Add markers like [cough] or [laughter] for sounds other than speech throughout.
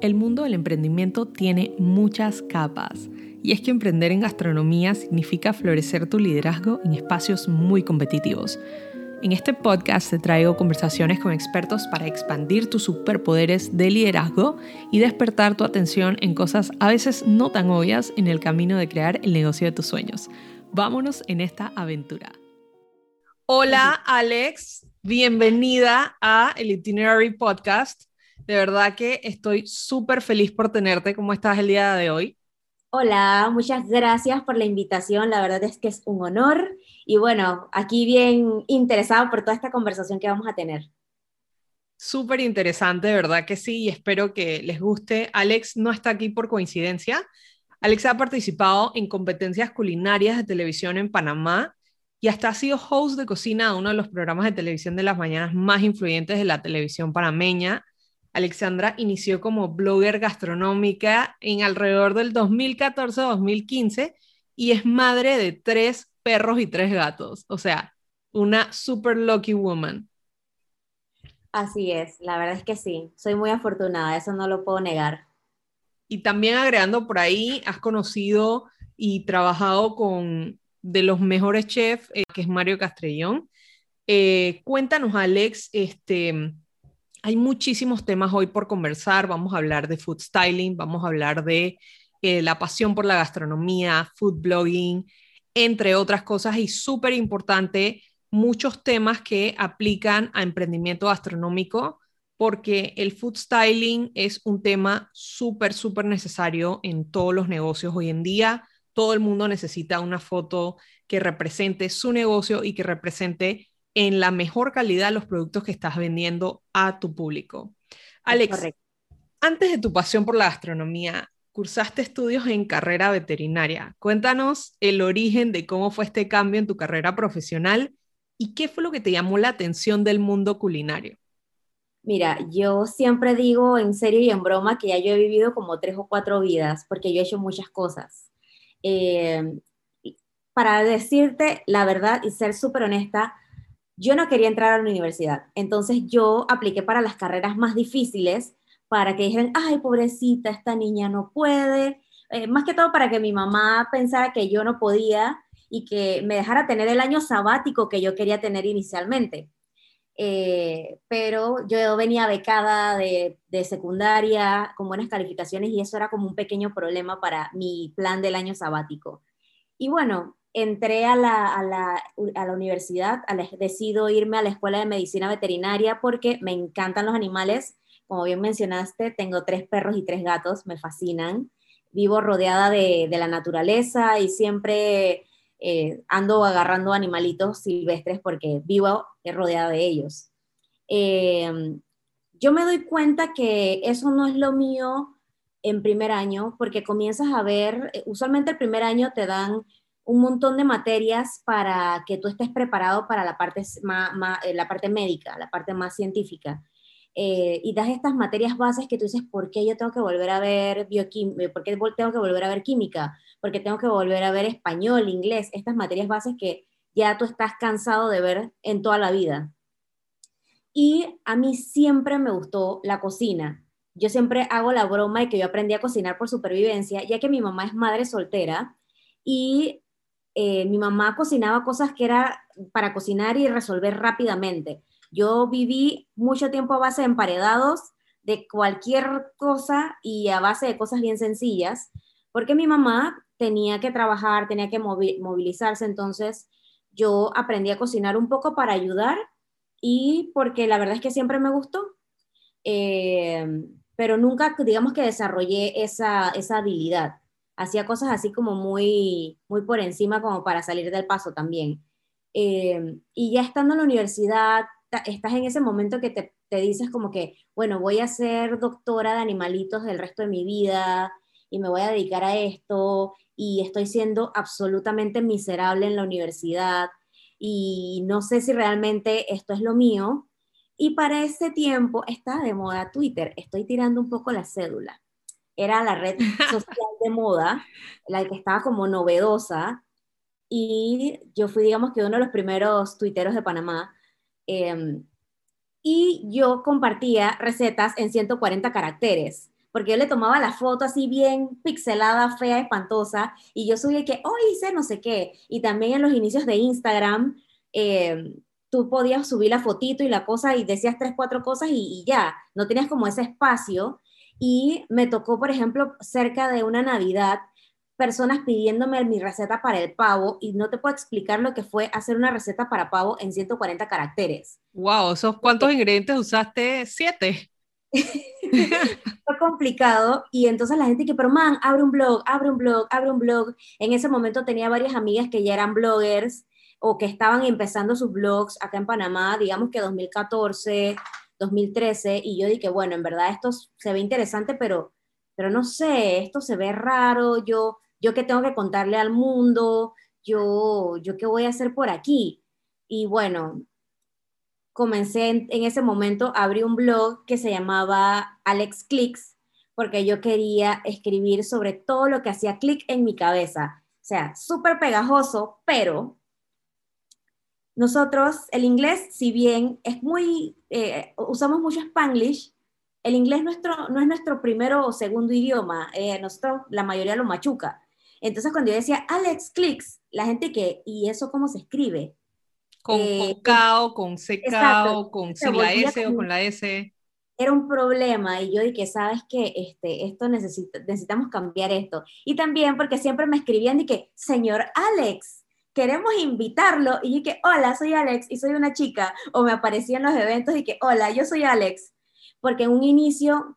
El mundo del emprendimiento tiene muchas capas y es que emprender en gastronomía significa florecer tu liderazgo en espacios muy competitivos. En este podcast te traigo conversaciones con expertos para expandir tus superpoderes de liderazgo y despertar tu atención en cosas a veces no tan obvias en el camino de crear el negocio de tus sueños. Vámonos en esta aventura. Hola Alex, bienvenida a el Itinerary Podcast. De verdad que estoy súper feliz por tenerte. ¿Cómo estás el día de hoy? Hola, muchas gracias por la invitación. La verdad es que es un honor. Y bueno, aquí bien interesado por toda esta conversación que vamos a tener. Súper interesante, verdad que sí, y espero que les guste. Alex no está aquí por coincidencia. Alex ha participado en competencias culinarias de televisión en Panamá y hasta ha sido host de cocina de uno de los programas de televisión de las mañanas más influyentes de la televisión panameña, Alexandra inició como blogger gastronómica en alrededor del 2014-2015 y es madre de tres perros y tres gatos. O sea, una super lucky woman. Así es, la verdad es que sí, soy muy afortunada, eso no lo puedo negar. Y también agregando por ahí, has conocido y trabajado con de los mejores chefs, eh, que es Mario Castrellón. Eh, cuéntanos, Alex, este, hay muchísimos temas hoy por conversar. Vamos a hablar de food styling, vamos a hablar de eh, la pasión por la gastronomía, food blogging, entre otras cosas. Y súper importante, muchos temas que aplican a emprendimiento gastronómico, porque el food styling es un tema súper, súper necesario en todos los negocios hoy en día. Todo el mundo necesita una foto que represente su negocio y que represente en la mejor calidad los productos que estás vendiendo a tu público. Alex, antes de tu pasión por la gastronomía, cursaste estudios en carrera veterinaria. Cuéntanos el origen de cómo fue este cambio en tu carrera profesional y qué fue lo que te llamó la atención del mundo culinario. Mira, yo siempre digo en serio y en broma que ya yo he vivido como tres o cuatro vidas porque yo he hecho muchas cosas. Eh, para decirte la verdad y ser súper honesta, yo no quería entrar a la universidad, entonces yo apliqué para las carreras más difíciles para que dijeran, ay, pobrecita, esta niña no puede, eh, más que todo para que mi mamá pensara que yo no podía y que me dejara tener el año sabático que yo quería tener inicialmente. Eh, pero yo venía becada de, de, secundaria con buenas calificaciones y eso era como un pequeño problema para mi plan del año sabático. Y bueno, entré a la, a la, a la universidad, decido irme a la escuela de medicina veterinaria porque me encantan los animales. Como bien mencionaste, tengo tres perros y tres gatos, me fascinan. Vivo rodeada de, de la naturaleza y siempre eh, ando agarrando animalitos silvestres porque vivo rodeada de ellos. Em, yo me doy cuenta que eso no es lo mío en primer año porque comienzas a ver, eh, usualmente el primer año te dan un montón de materias para que tú estés preparado para la parte, eh, la parte médica, la parte más científica. Eh, y das estas materias bases que tú dices, ¿por qué yo tengo que volver a ver bioquímica? Eh, ¿Por qué tengo que volver a ver química? ¿Por qué tengo que volver a ver español, inglés? Estas materias bases que ya tú estás cansado de ver en toda la vida. Y a mí siempre me gustó la cocina. Yo siempre hago la broma de que yo aprendí a cocinar por supervivencia, ya que mi mamá es madre soltera y eh, mi mamá cocinaba cosas que era para cocinar y resolver rápidamente. Yo viví mucho tiempo a base de emparedados, de cualquier cosa y a base de cosas bien sencillas, porque mi mamá tenía que trabajar, tenía que movilizarse, entonces yo aprendí a cocinar un poco para ayudar y porque la verdad es que siempre me gustó, eh, pero nunca digamos que desarrollé esa, esa habilidad hacía cosas así como muy, muy por encima como para salir del paso también. Eh, y ya estando en la universidad, estás en ese momento que te, te, dices como que, bueno, voy a ser doctora de animalitos el resto de mi vida y me voy a dedicar a esto y estoy siendo absolutamente miserable en la universidad y no sé si realmente esto es lo mío. Y para ese tiempo está de moda Twitter, estoy tirando un poco la cédula era la red [laughs] social de moda, la que estaba como novedosa, y yo fui, digamos que uno de los primeros tuiteros de Panamá, em, y yo compartía recetas en 140 caracteres. porque yo le tomaba la foto así bien pixelada, fea, espantosa, y yo subía que, hoy oh, hice no sé qué, y también en los inicios de Instagram, eh, tú podías subir la fotito y la cosa y decías tres, cuatro cosas y, ya, no tenías como ese espacio. Y me tocó, por ejemplo, cerca de una Navidad, personas pidiéndome mi receta para el pavo y no te puedo explicar lo que fue hacer una receta para pavo en 140 caracteres. Wow, ¿esos cuántos ingredientes usaste? Siete. [laughs] fue complicado y entonces la gente que, pero man, abre un blog, abre un blog, abre un blog. En ese momento tenía varias amigas que ya eran bloggers o que estaban empezando sus blogs acá en Panamá, digamos que 2014, 2013, y yo dije, bueno, en verdad esto se ve interesante, pero, pero no sé, esto se ve raro, yo, yo qué tengo que contarle al mundo, yo, yo qué voy a hacer por aquí. Y bueno, comencé en, ese momento, abrí un blog que se llamaba Alex Clicks, porque yo quería escribir sobre todo lo que hacía clic en mi cabeza. O sea, súper pegajoso, pero nosotros, el inglés, si bien es muy, eh, usamos mucho Spanglish, el inglés nuestro, no es nuestro primero o segundo idioma, eh, nosotros la mayoría lo machuca. Entonces cuando yo decía Alex Clicks, la gente que, ¿y eso cómo se escribe? Con, eh, con K con CK con sin la S o con la S. Era un problema y yo dije, ¿sabes qué? Este, esto necesita, necesitamos cambiar esto. Y también porque siempre me escribían y que, señor Alex, queremos invitarlo. Y yo que, hola, soy Alex y soy una chica. O me aparecía en los eventos y que, hola, yo soy Alex. Porque en un inicio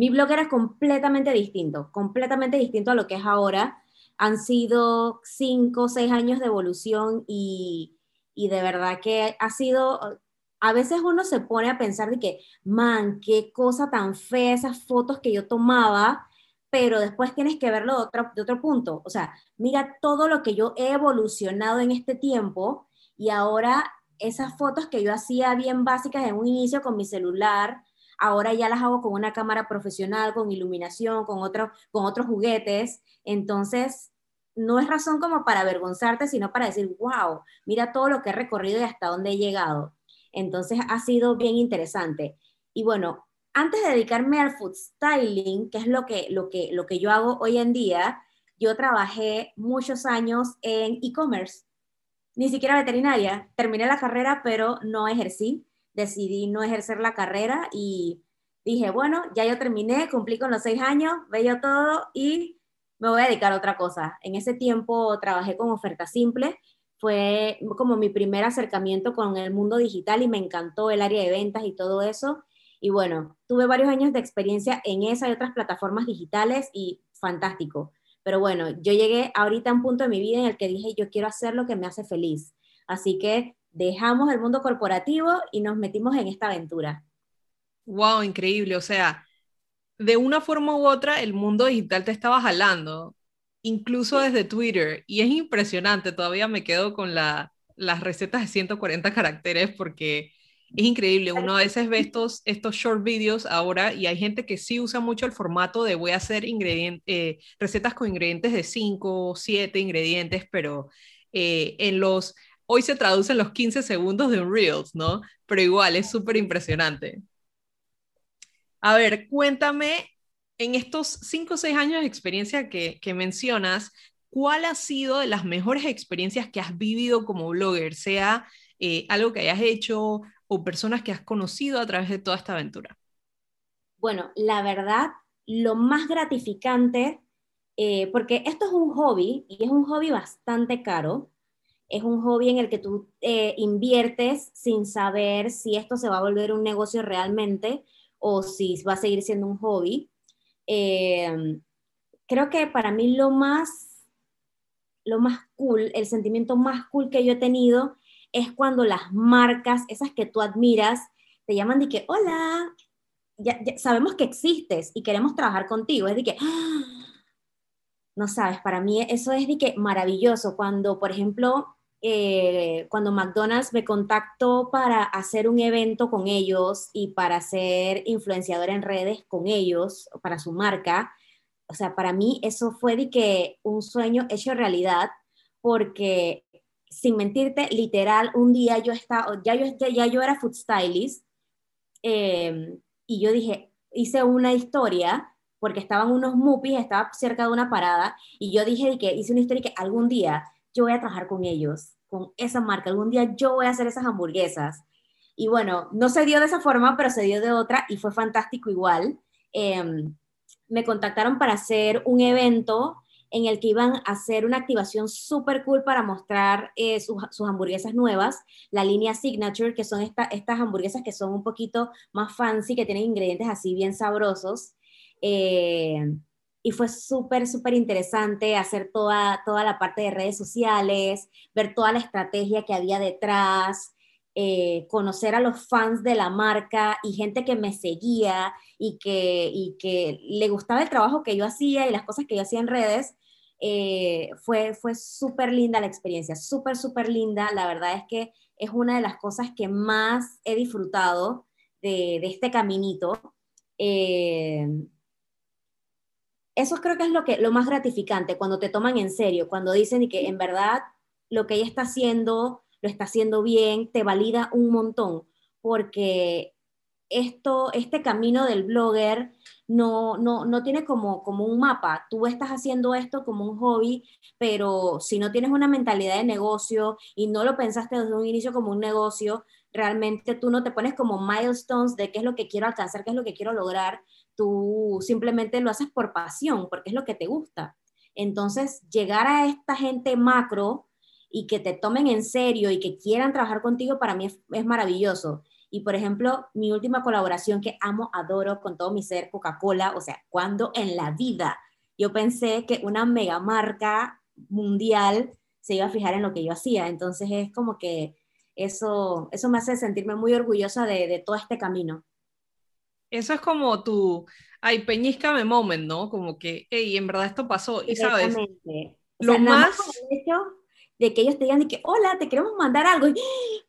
mi blog era completamente distinto, completamente distinto a lo que es ahora. Han sido cinco o seis años de evolución y, y de verdad que ha sido, a veces uno se pone a pensar de que, man, qué cosa tan fea esas fotos que yo tomaba pero después tienes que verlo de otro, de otro punto. O sea, mira todo lo que yo he evolucionado en este tiempo y ahora esas fotos que yo hacía bien básicas en un inicio con mi celular, ahora ya las hago con una cámara profesional, con iluminación, con, otro, con otros juguetes. Entonces, no es razón como para avergonzarte, sino para decir, wow, mira todo lo que he recorrido y hasta dónde he llegado. Entonces, ha sido bien interesante. Y bueno, antes de dedicarme al food styling, que es lo que, lo que, lo que yo hago hoy en día, yo trabajé muchos años en e-commerce, ni siquiera veterinaria. Terminé la carrera, pero no ejercí. Decidí no ejercer la carrera y dije, bueno, ya yo terminé, cumplí con los seis años, veo todo y me voy a dedicar a otra cosa. En ese tiempo trabajé con oferta simple, fue como mi primer acercamiento con el mundo digital y me encantó el área de ventas y todo eso. Y bueno, tuve varios años de experiencia en esa y otras plataformas digitales y fantástico. Pero bueno, yo llegué ahorita a un punto de mi vida en el que dije, yo quiero hacer lo que me hace feliz. Así que dejamos el mundo corporativo y nos metimos en esta aventura. Wow, increíble. O sea, de una forma u otra, el mundo digital te estaba jalando, incluso desde Twitter. Y es impresionante, todavía me quedo con la, las recetas de 140 caracteres porque es increíble, uno a veces ve estos, estos short videos ahora y hay gente que sí usa mucho el formato de voy a hacer eh, recetas con ingredientes de 5, 7 ingredientes, pero eh, en los, hoy se traducen los 15 segundos de un Reels, ¿no? Pero igual es súper impresionante. A ver, cuéntame, en estos 5 o 6 años de experiencia que, que mencionas, ¿cuál ha sido de las mejores experiencias que has vivido como blogger? Sea eh, algo que hayas hecho o personas que has conocido a través de toda esta aventura? Bueno, la verdad, lo más gratificante, eh, porque esto es un hobby y es un hobby bastante caro, es un hobby en el que tú eh, inviertes sin saber si esto se va a volver un negocio realmente o si va a seguir siendo un hobby. Eh, creo que para mí lo más, lo más cool, el sentimiento más cool que yo he tenido es cuando las marcas, esas que tú admiras, te llaman de que, hola, ya, sabemos que existes y queremos trabajar contigo. Es de que, ¡ah! no sabes, para mí eso es de que maravilloso. Cuando, por ejemplo, eh, cuando McDonald's me contactó para hacer un evento con ellos y para ser influenciador en redes con ellos, para su marca, o sea, para mí eso fue de que un sueño hecho realidad, porque sin mentirte, literal, un día yo estaba, ya yo, ya yo era food stylist, em, y yo dije, hice una historia porque estaban unos mupis, estaba cerca de una parada, y yo dije que hice una historia que algún día yo voy a trabajar con ellos, con esa marca, algún día yo voy a hacer esas hamburguesas. Y bueno, no se dio de esa forma, pero se dio de otra y fue fantástico igual. Em, me contactaron para hacer un evento en el que iban a hacer una activación súper cool para mostrar eh, sus, hamburguesas nuevas, la línea Signature, que son estas hamburguesas que son un poquito más fancy, que tienen ingredientes así bien sabrosos. Eh, y fue súper, súper interesante hacer toda, toda la parte de redes sociales, ver toda la estrategia que había detrás, eh, conocer a los fans de la marca y gente que me seguía y que, y que le gustaba el trabajo que yo hacía y las cosas que yo hacía en redes. Eh, fue fue súper linda la experiencia, súper, súper linda. La verdad es que es una de las cosas que más he disfrutado de, de este caminito. Eh, eso creo que es lo, que, lo más gratificante, cuando te toman en serio, cuando dicen y que en verdad lo que ella está haciendo, lo está haciendo bien, te valida un montón, porque esto, este camino del blogger no, no, no tiene como, como un mapa. Tú estás haciendo esto como un hobby, pero si no tienes una mentalidad de negocio y no lo pensaste desde un inicio como un negocio, realmente tú no te pones como milestones de qué es lo que quiero alcanzar, qué es lo que quiero lograr, tú simplemente lo haces por pasión, porque es lo que te gusta. Entonces, llegar a esta gente macro y que te tomen en serio y que quieran trabajar contigo, para mí es, maravilloso. Y por ejemplo, mi última colaboración que amo, adoro con todo mi ser, Coca-Cola, o sea, cuando en la vida yo pensé que una mega marca mundial se iba a fijar en lo que yo hacía. Entonces es como que eso, eso me hace sentirme muy orgullosa de, de todo este camino. Eso es como tu, ay, peñíscame moment, ¿no? Como que, hey, en verdad esto pasó. Y sabes, lo más... hecho de que ellos te digan de que, hola, te queremos mandar algo. Y,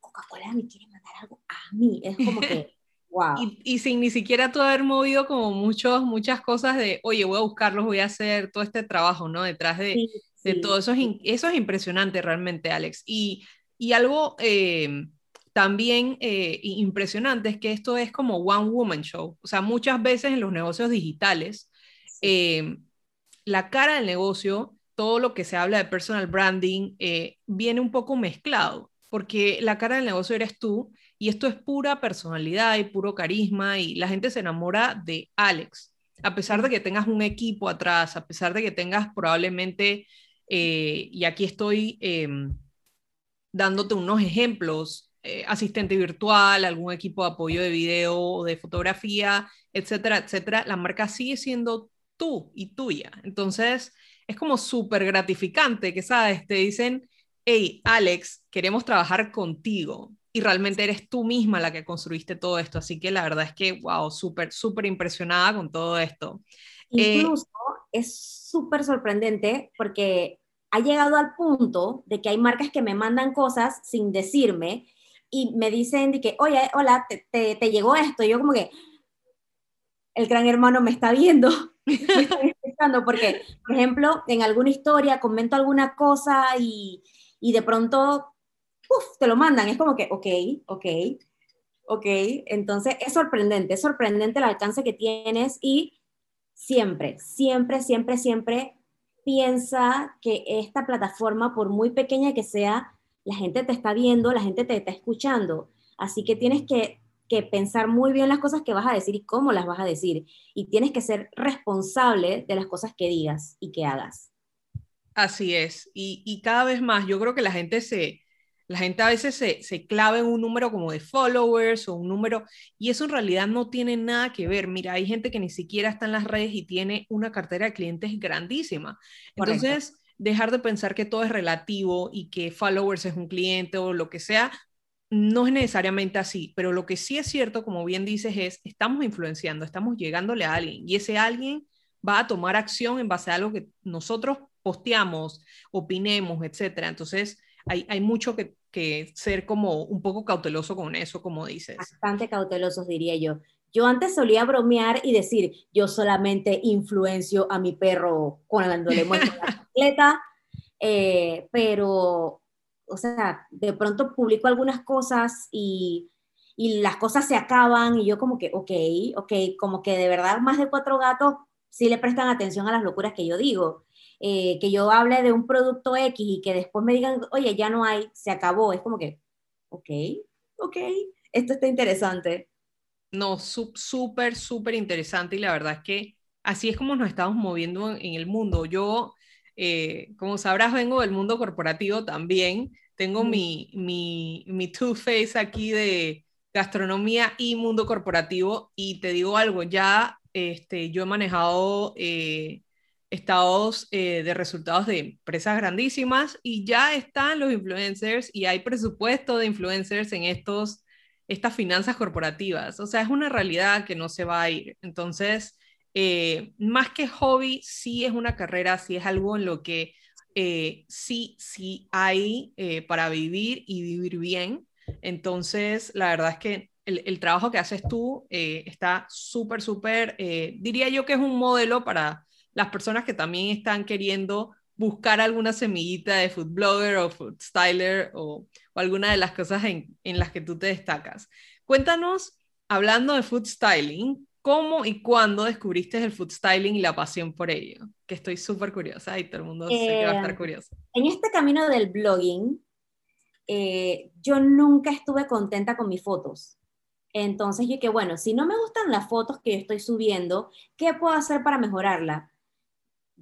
Coca-Cola me quiere algo a mí. Es como que, [laughs] wow. Y, sin ni siquiera tú haber movido como muchos, muchas cosas de, oye, voy a buscarlos, voy a hacer todo este trabajo, ¿no? Detrás de, de todo eso. Es, eso es impresionante realmente, Alex. Y, y algo... Eh, también eh, impresionante es que esto es como one woman show. O sea, muchas veces en los negocios digitales, eh, la cara del negocio, todo lo que se habla de personal branding, eh, viene un poco mezclado, porque la cara del negocio eres tú y esto es pura personalidad y puro carisma y la gente se enamora de Alex, a pesar de que tengas un equipo atrás, a pesar de que tengas probablemente, y aquí estoy em, dándote unos ejemplos, eh, asistente virtual, algún equipo de apoyo de video de fotografía, etcétera, etcétera, la marca sigue siendo tú y tuya. Entonces, es como súper gratificante que, ¿sabes? Te dicen, hey, Alex, queremos trabajar contigo. Y realmente eres tú misma la que construiste todo esto. Así que la verdad es que, wow, súper, súper impresionada con todo esto. Eh, Incluso es súper sorprendente porque ha llegado al punto de que hay marcas que me mandan cosas sin decirme y me dicen de que, oye, hola, te, te, llegó esto. Y yo como que, el gran hermano me está viendo, [laughs] me está escuchando, porque, por ejemplo, en alguna historia comento alguna cosa y, y de pronto, te lo mandan. Es como que, ok, ok, ok. Entonces, es sorprendente, es sorprendente el alcance que tienes y siempre, siempre, siempre, siempre piensa que esta plataforma, por muy pequeña que sea, la gente te está viendo, la gente te está escuchando. Así que tienes que, pensar muy bien las cosas que vas a decir y cómo las vas a decir. Y tienes que ser responsable de las cosas que digas y que hagas. Así es. Y, cada vez más, yo creo que la gente se, la gente a veces se, se, clava en un número como de followers o un número, y eso en realidad no tiene nada que ver. Mira, hay gente que ni siquiera está en las redes y tiene una cartera de clientes grandísima. Entonces, dejar de pensar que todo es relativo y que followers es un cliente o lo que sea, no es necesariamente así, pero lo que sí es cierto, como bien dices, es estamos influenciando, estamos llegándole a alguien y ese alguien va a tomar acción en base a algo que nosotros posteamos, opinemos, etcétera. Entonces, hay, hay mucho que, que, ser como un poco cauteloso con eso, como dices. Bastante cautelosos, diría yo. Yo antes solía bromear y decir, yo solamente influencio a mi perro cuando le muestro la [laughs] bicicleta, eh, pero, o sea, de pronto publico algunas cosas y, y, las cosas se acaban y yo como que, ok, ok, como que de verdad más de cuatro gatos sí le prestan atención a las locuras que yo digo. Eh, que yo hable de un producto X y que después me digan, oye, ya no hay, se acabó. Es como que, ok, ok, esto está interesante. No, súper, súper interesante y la verdad es que así es como nos estamos moviendo en, el mundo. Yo, eh, como sabrás, vengo del mundo corporativo también. Tengo mi, mi, mi two-face aquí de gastronomía y mundo corporativo y te digo algo, ya este, yo he manejado eh, estados eh, de resultados de empresas grandísimas y ya están los influencers y hay presupuesto de influencers en estos, estas finanzas corporativas. O sea, es una realidad que no se va a ir. Entonces, eh, más que hobby, sí es una carrera, sí es algo en lo que eh, sí, sí hay para vivir y vivir bien. Entonces, la verdad es que el, el trabajo que haces tú está súper, súper, diría yo que es un modelo para las personas que también están queriendo buscar alguna semillita de food blogger o food styler o, alguna de las cosas en, en, las que tú te destacas. Cuéntanos, hablando de food styling, ¿cómo y cuándo descubriste el food styling y la pasión por ello? Que estoy súper curiosa y todo el mundo sé que va a estar eh, curioso. En este camino del blogging, eh, yo nunca estuve contenta con mis fotos. Entonces yo que, bueno, si no me gustan las fotos que yo estoy subiendo, ¿qué puedo hacer para mejorarla?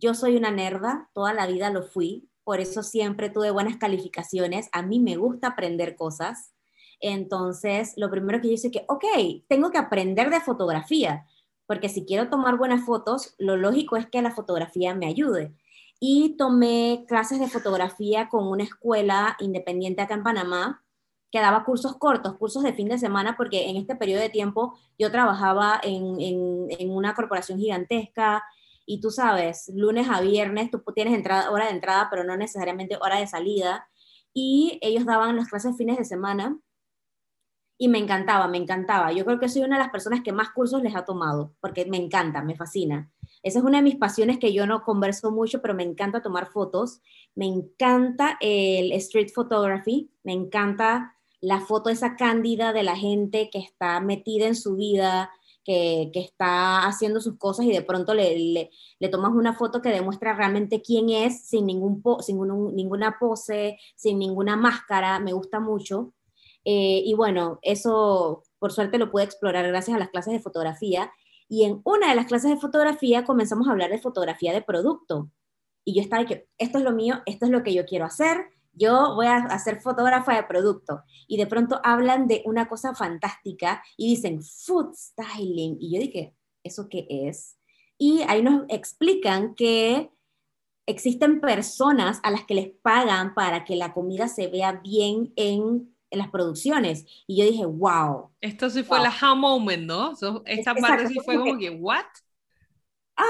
Yo soy una nerda, toda la vida lo fui, por eso siempre tuve buenas calificaciones. A mí me gusta aprender cosas. Entonces, lo primero que yo hice que, ok, tengo que aprender de fotografía, porque si quiero tomar buenas fotos, lo lógico es que la fotografía me ayude. Y tomé clases de fotografía con una escuela independiente acá en Panamá, que daba cursos cortos, cursos de fin de semana, porque en este periodo de tiempo yo trabajaba en una corporación gigantesca, y tú sabes, lunes a viernes tú tienes entrada, hora de entrada, pero no necesariamente hora de salida. Y ellos daban las clases fines de semana y me encantaba, me encantaba. Yo creo que soy una de las personas que más cursos les ha tomado, porque me encanta, me fascina. Esa es una de mis pasiones que yo no converso mucho, pero me encanta tomar fotos. Me encanta el street photography, me encanta la foto esa cándida de la gente que está metida en su vida, que, está haciendo sus cosas y de pronto le, le, tomas una foto que demuestra realmente quién es sin, ningún sin ninguna pose, sin ninguna máscara, me gusta mucho. Eh, y bueno, eso por suerte lo pude explorar gracias a las clases de fotografía. Y en una de las clases de fotografía comenzamos a hablar de fotografía de producto. Y yo estaba que esto es lo mío, esto es lo que yo quiero hacer, yo voy a hacer fotógrafa de producto y de pronto hablan de una cosa fantástica y dicen food styling y yo dije, ¿eso qué es? Y ahí nos explican que existen personas a las que les pagan para que la comida se vea bien en, las producciones. Y yo dije, wow. Esto sí fue la ha moment, ¿no? esta parte sí fue como que, ¿what? Ah,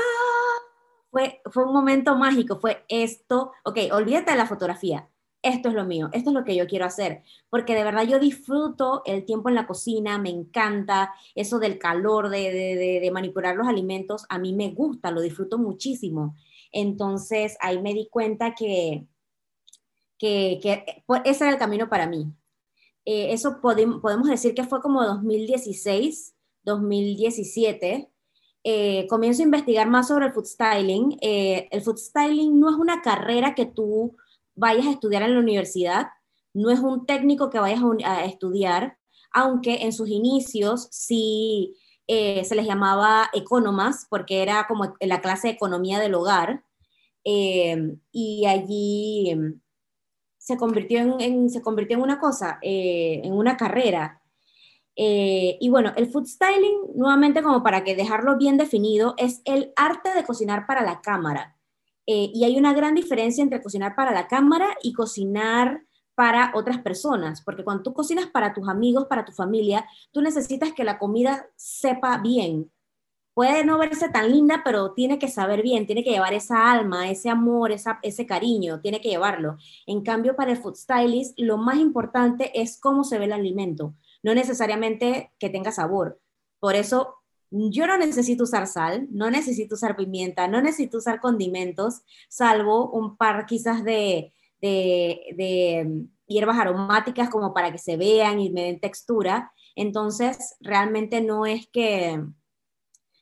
fue, fue un momento mágico, fue esto, ok, olvídate de la fotografía, esto es lo mío, esto es lo que yo quiero hacer, porque de verdad yo disfruto el tiempo en la cocina, me encanta eso del calor, de, manipular los alimentos, a mí me gusta, lo disfruto muchísimo. Entonces ahí me di cuenta que, que, ese era el camino para mí. Eh, eso podemos decir que fue como 2016, 2017. Eh, comienzo a investigar más sobre el food styling. Eh, el food styling no es una carrera que tú vayas a estudiar en la universidad, no es un técnico que vayas a, estudiar, aunque en sus inicios sí eh, se les llamaba economas, porque era como la clase de economía del hogar, eh, y allí em, se convirtió en, se convirtió en una cosa, eh, en una carrera. y bueno, el food styling, nuevamente como para que dejarlo bien definido, es el arte de cocinar para la cámara. Eh, y hay una gran diferencia entre cocinar para la cámara y cocinar para otras personas, porque cuando tú cocinas para tus amigos, para tu familia, tú necesitas que la comida sepa bien. Puede no verse tan linda, pero tiene que saber bien, tiene que llevar esa alma, ese amor, esa, ese cariño, tiene que llevarlo. En cambio, para el food stylist, lo más importante es cómo se ve el alimento, no necesariamente que tenga sabor. Por eso yo no necesito usar sal, no necesito usar pimienta, no necesito usar condimentos, salvo un par quizás de, de, mm, hierbas aromáticas como para que se vean y me den textura. Entonces, realmente no es que,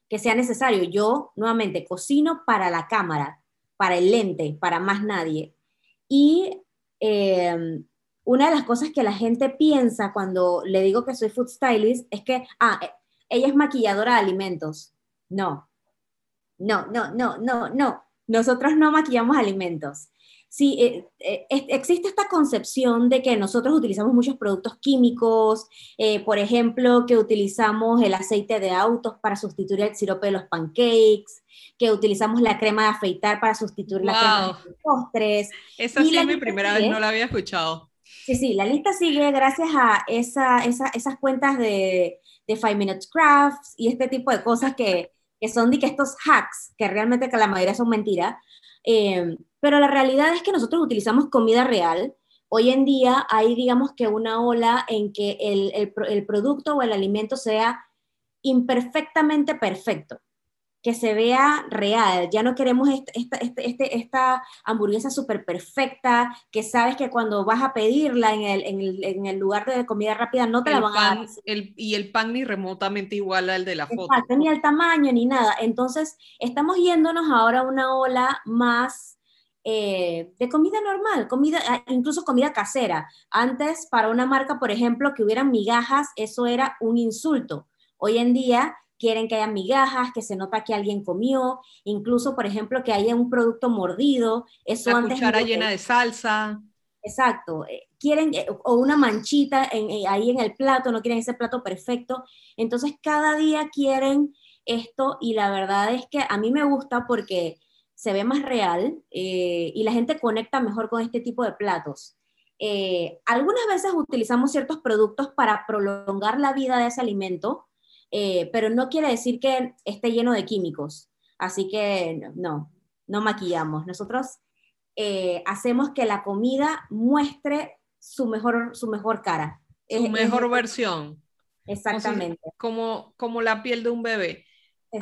que sea necesario. Yo, nuevamente, cocino para la cámara, para el lente, para más nadie. Y em, una de las cosas que la gente piensa cuando le digo que soy food stylist es que, ah, e, ella es maquilladora de alimentos. No, no, no, no, no, no. Nosotros no maquillamos alimentos. Sí, eh, eh, existe esta concepción de que nosotros utilizamos muchos productos químicos, eh, por ejemplo, que utilizamos el aceite de autos para sustituir el sirope de los pancakes, que utilizamos la crema de afeitar para sustituir la crema de los postres. Esa sí es mi primera vez, no la había escuchado. Sí, sí, la lista sigue gracias a esa, esas cuentas de, de Five Minutes Crafts y este tipo de cosas que, que son de que estos hacks, que realmente que la mayoría son mentiras, eh, pero la realidad es que nosotros utilizamos comida real. Hoy en día hay, digamos que una ola en que el, el producto o el alimento sea imperfectamente perfecto que se vea real. Ya no queremos esta, este, esta hamburguesa súper perfecta, que sabes que cuando vas a pedirla en el, en el, en el lugar de comida rápida no te la van a dar. y el pan ni remotamente igual al de la foto. ni el tamaño ni nada. Entonces, estamos yéndonos ahora a una ola más eh, de comida normal, comida, ah, incluso comida casera. Antes, para una marca, por ejemplo, que hubieran migajas, eso era un insulto. Hoy en día quieren que haya migajas, que se nota que alguien comió, incluso, por ejemplo, que haya un producto mordido. Eso La cuchara llena de salsa. Exacto. Eh, quieren, eh, o una manchita eh, ahí en el plato, no quieren ese plato perfecto. Entonces, cada día quieren esto y la verdad es que a mí me gusta porque se ve más real y la gente conecta mejor con este tipo de platos. algunas veces utilizamos ciertos productos para prolongar la vida de ese alimento, eh, pero no quiere decir que esté lleno de químicos. Así que no, no maquillamos. Nosotros eh, hacemos que la comida muestre su mejor, su mejor cara. Su mejor versión. Exactamente. como, como la piel de un bebé.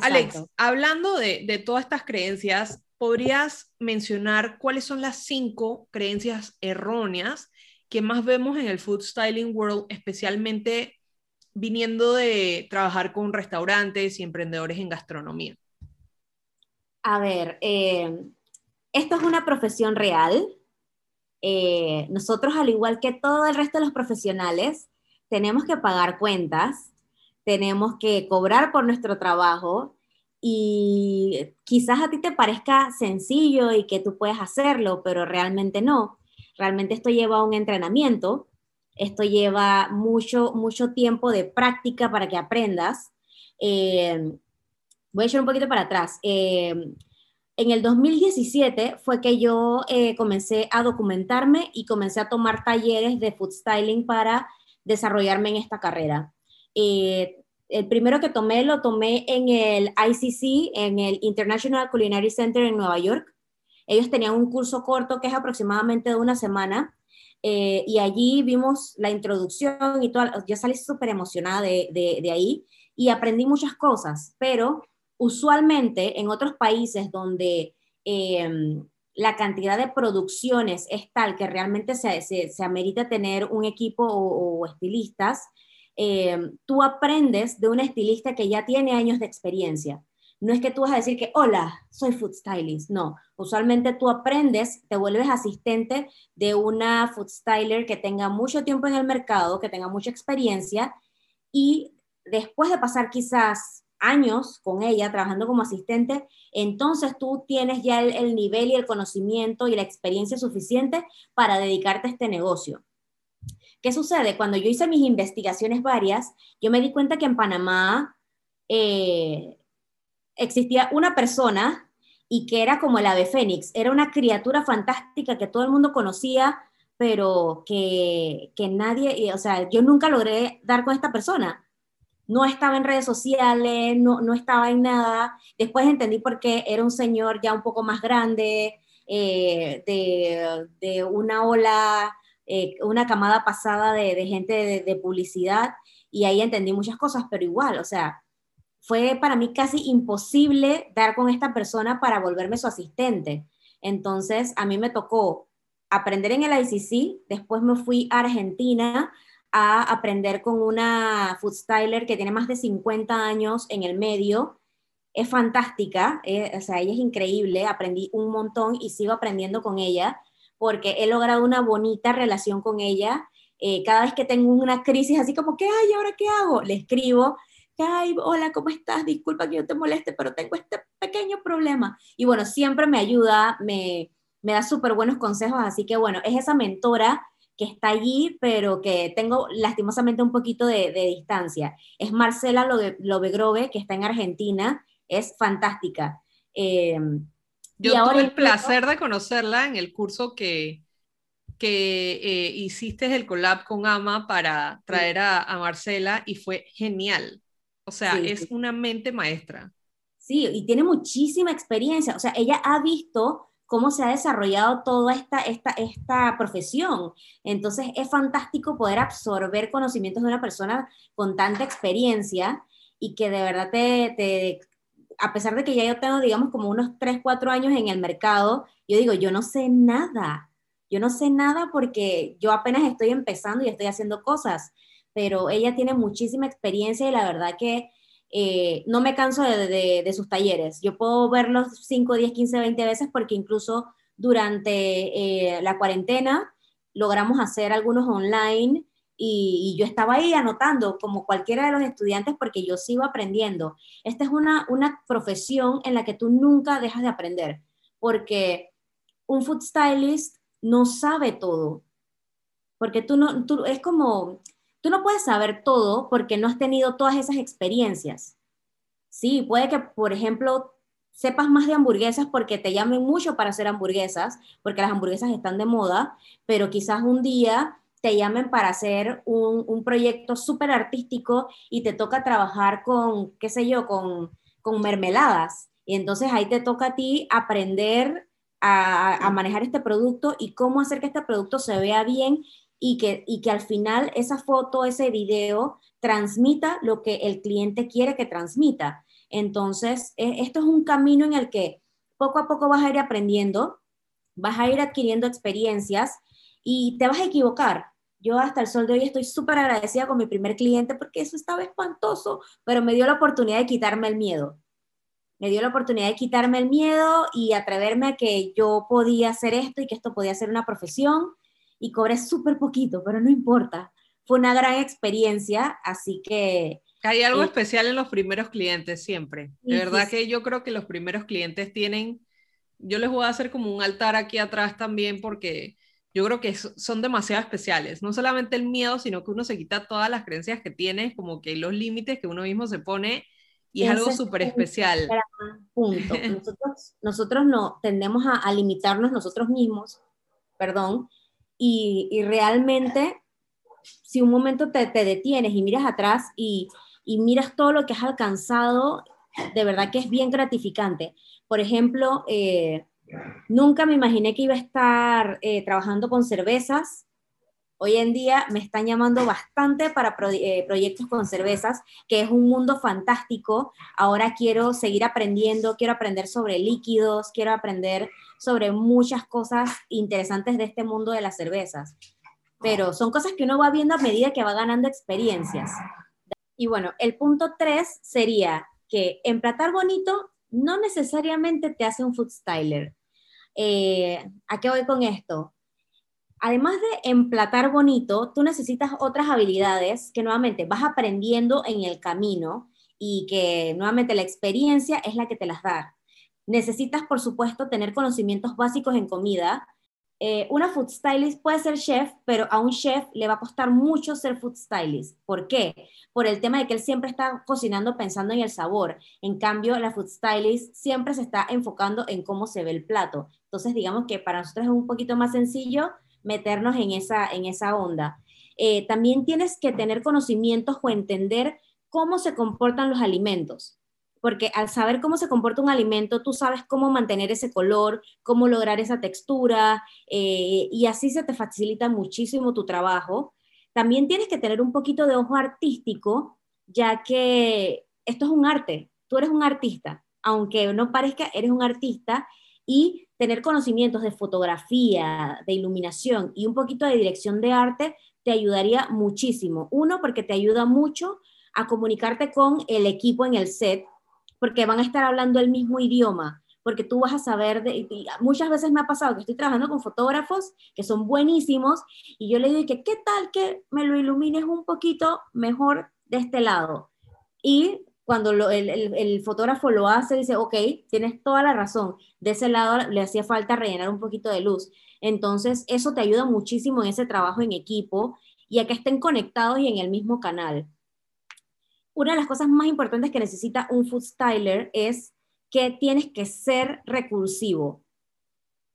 Alex, hablando de, de todas estas creencias, ¿podrías mencionar cuáles son las cinco creencias erróneas que más vemos en el food styling world, especialmente viniendo de trabajar con restaurantes y emprendedores en gastronomía? A ver, eh, esto es una profesión real. Eh, nosotros, al igual que todo el resto de los profesionales, tenemos que pagar cuentas, tenemos que cobrar por nuestro trabajo y quizás a ti te parezca sencillo y que tú puedes hacerlo, pero realmente no. Realmente esto lleva a un entrenamiento, esto lleva mucho, mucho tiempo de práctica para que aprendas. Eh, voy a echar un poquito para atrás. Eh, en el 2017 fue que yo eh, comencé a documentarme y comencé a tomar talleres de food styling para desarrollarme en esta carrera. el primero que tomé lo tomé en el ICC, en el International Culinary Center en Nueva York. Ellos tenían un curso corto que es aproximadamente de una semana eh, y allí vimos la introducción y todo, yo salí súper emocionada de, de, ahí y aprendí muchas cosas, pero usualmente en otros países donde em, la cantidad de producciones es tal que realmente se, se, amerita tener un equipo o, estilistas, em, tú aprendes de un estilista que ya tiene años de experiencia. No es que tú vas a decir que, hola, soy food stylist. No, usualmente tú aprendes, te vuelves asistente de una food styler que tenga mucho tiempo en el mercado, que tenga mucha experiencia y después de pasar quizás años con ella trabajando como asistente, entonces tú tienes ya el, el, nivel y el conocimiento y la experiencia suficiente para dedicarte a este negocio. ¿Qué sucede? Cuando yo hice mis investigaciones varias, yo me di cuenta que en Panamá eh, existía una persona y que era como el ave fénix, era una criatura fantástica que todo el mundo conocía, pero que, que nadie, o sea, yo nunca logré dar con esta persona. No estaba en redes sociales, no, no estaba en nada. Después entendí por qué era un señor ya un poco más grande, eh, de, de, una ola, eh, una camada pasada de, de gente de, de publicidad, y ahí entendí muchas cosas, pero igual, o sea, fue para mí casi imposible dar con esta persona para volverme su asistente. Entonces, a mí me tocó aprender en el ICC, después me fui a Argentina a aprender con una food styler que tiene más de 50 años en el medio es fantástica, eh, o sea, ella es increíble, aprendí un montón y sigo aprendiendo con ella porque he logrado una bonita relación con ella. Eh, cada vez que tengo una crisis así como que, ay, ¿ahora qué hago? Le escribo, ay, hola, ¿cómo estás? Disculpa que yo te moleste, pero tengo este pequeño problema. Y bueno, siempre me ayuda, me, me da súper buenos consejos, así que bueno, es esa mentora que está allí, pero que tengo lastimosamente un poquito de, distancia. Es Marcela Lobegrove, que está en Argentina, es fantástica. Eh, Yo tuve el placer de conocerla en el curso que, que eh, hiciste el collab con Ama para traer a, Marcela y fue genial. O sea, es una mente maestra. Sí, y tiene muchísima experiencia. O sea, ella ha visto cómo se ha desarrollado toda esta, esta, esta profesión. Entonces es fantástico poder absorber conocimientos de una persona con tanta experiencia y que de verdad te, te a pesar de que ya yo tengo, digamos, como unos 3, 4 años en el mercado, yo digo, yo no sé nada. Yo no sé nada porque yo apenas estoy empezando y estoy haciendo cosas, pero ella tiene muchísima experiencia y la verdad que eh, no me canso de, sus talleres. Yo puedo verlos 5, 10, 15, 20 veces porque incluso durante eh, la cuarentena logramos hacer algunos online y, yo estaba ahí anotando como cualquiera de los estudiantes porque yo sigo aprendiendo. Esta es una, una profesión en la que tú nunca dejas de aprender porque un food stylist no sabe todo. Porque tú no, tú, es como, tú no puedes saber todo porque no has tenido todas esas experiencias. Sí, puede que, por ejemplo, sepas más de hamburguesas porque te llamen mucho para hacer hamburguesas, porque las hamburguesas están de moda, pero quizás un día te llamen para hacer un, un proyecto súper artístico y te toca trabajar con, qué sé yo, con, con mermeladas. Y entonces ahí te toca a ti aprender a, a, manejar este producto y cómo hacer que este producto se vea bien y que, y que al final esa foto, ese video transmita lo que el cliente quiere que transmita. Entonces, e, esto es un camino en el que poco a poco vas a ir aprendiendo, vas a ir adquiriendo experiencias y te vas a equivocar. Yo hasta el sol de hoy estoy súper agradecida con mi primer cliente porque eso estaba espantoso, pero me dio la oportunidad de quitarme el miedo. Me dio la oportunidad de quitarme el miedo y atreverme a que yo podía hacer esto y que esto podía ser una profesión y cobré súper poquito, pero no importa. Fue una gran experiencia, así que... Hay algo eh, especial en los primeros clientes siempre. De verdad que yo creo que los primeros clientes tienen, yo les voy a hacer como un altar aquí atrás también porque yo creo que son demasiado especiales. No solamente el miedo, sino que uno se quita todas las creencias que tiene, como que los límites que uno mismo se pone y es algo súper especial. Punto. [laughs] Nosotros, nosotros no tendemos a, a, limitarnos nosotros mismos, perdón, y, realmente, si un momento te, detienes y miras atrás y, miras todo lo que has alcanzado, de verdad que es bien gratificante. Por ejemplo, eh, nunca me imaginé que iba a estar eh, trabajando con cervezas. Hoy en día me están llamando bastante para eh, proyectos con cervezas, que es un mundo fantástico. Ahora quiero seguir aprendiendo, quiero aprender sobre líquidos, quiero aprender sobre muchas cosas interesantes de este mundo de las cervezas. Pero son cosas que uno va viendo a medida que va ganando experiencias. Y bueno, el punto tres sería que emplatar bonito no necesariamente te hace un food styler. Eh, ¿A qué voy con esto? Además de emplatar bonito, tú necesitas otras habilidades que nuevamente vas aprendiendo en el camino y que nuevamente la experiencia es la que te las da. Necesitas, por supuesto, tener conocimientos básicos en comida. Eh, una food stylist puede ser chef, pero a un chef le va a costar mucho ser food stylist. ¿Por qué? Por el tema de que él siempre está cocinando pensando en el sabor. En cambio, la food stylist siempre se está enfocando en cómo se ve el plato. Entonces, digamos que para nosotros es un poquito más sencillo meternos en esa, en esa onda. Eh, también tienes que tener conocimientos o entender cómo se comportan los alimentos porque al saber cómo se comporta un alimento, tú sabes cómo mantener ese color, cómo lograr esa textura, eh, y así se te facilita muchísimo tu trabajo. También tienes que tener un poquito de ojo artístico, ya que esto es un arte, tú eres un artista, aunque no parezca, eres un artista, y tener conocimientos de fotografía, de iluminación y un poquito de dirección de arte te ayudaría muchísimo. Uno, porque te ayuda mucho a comunicarte con el equipo en el set, porque van a estar hablando el mismo idioma, porque tú vas a saber, de, muchas veces me ha pasado que estoy trabajando con fotógrafos que son buenísimos y yo le digo que qué tal que me lo ilumines un poquito mejor de este lado. Y cuando el, el, fotógrafo lo hace, dice, ok, tienes toda la razón, de ese lado le hacía falta rellenar un poquito de luz. Entonces, eso te ayuda muchísimo en ese trabajo en equipo y a que estén conectados y en el mismo canal. Una de las cosas más importantes que necesita un food styler es que tienes que ser recursivo.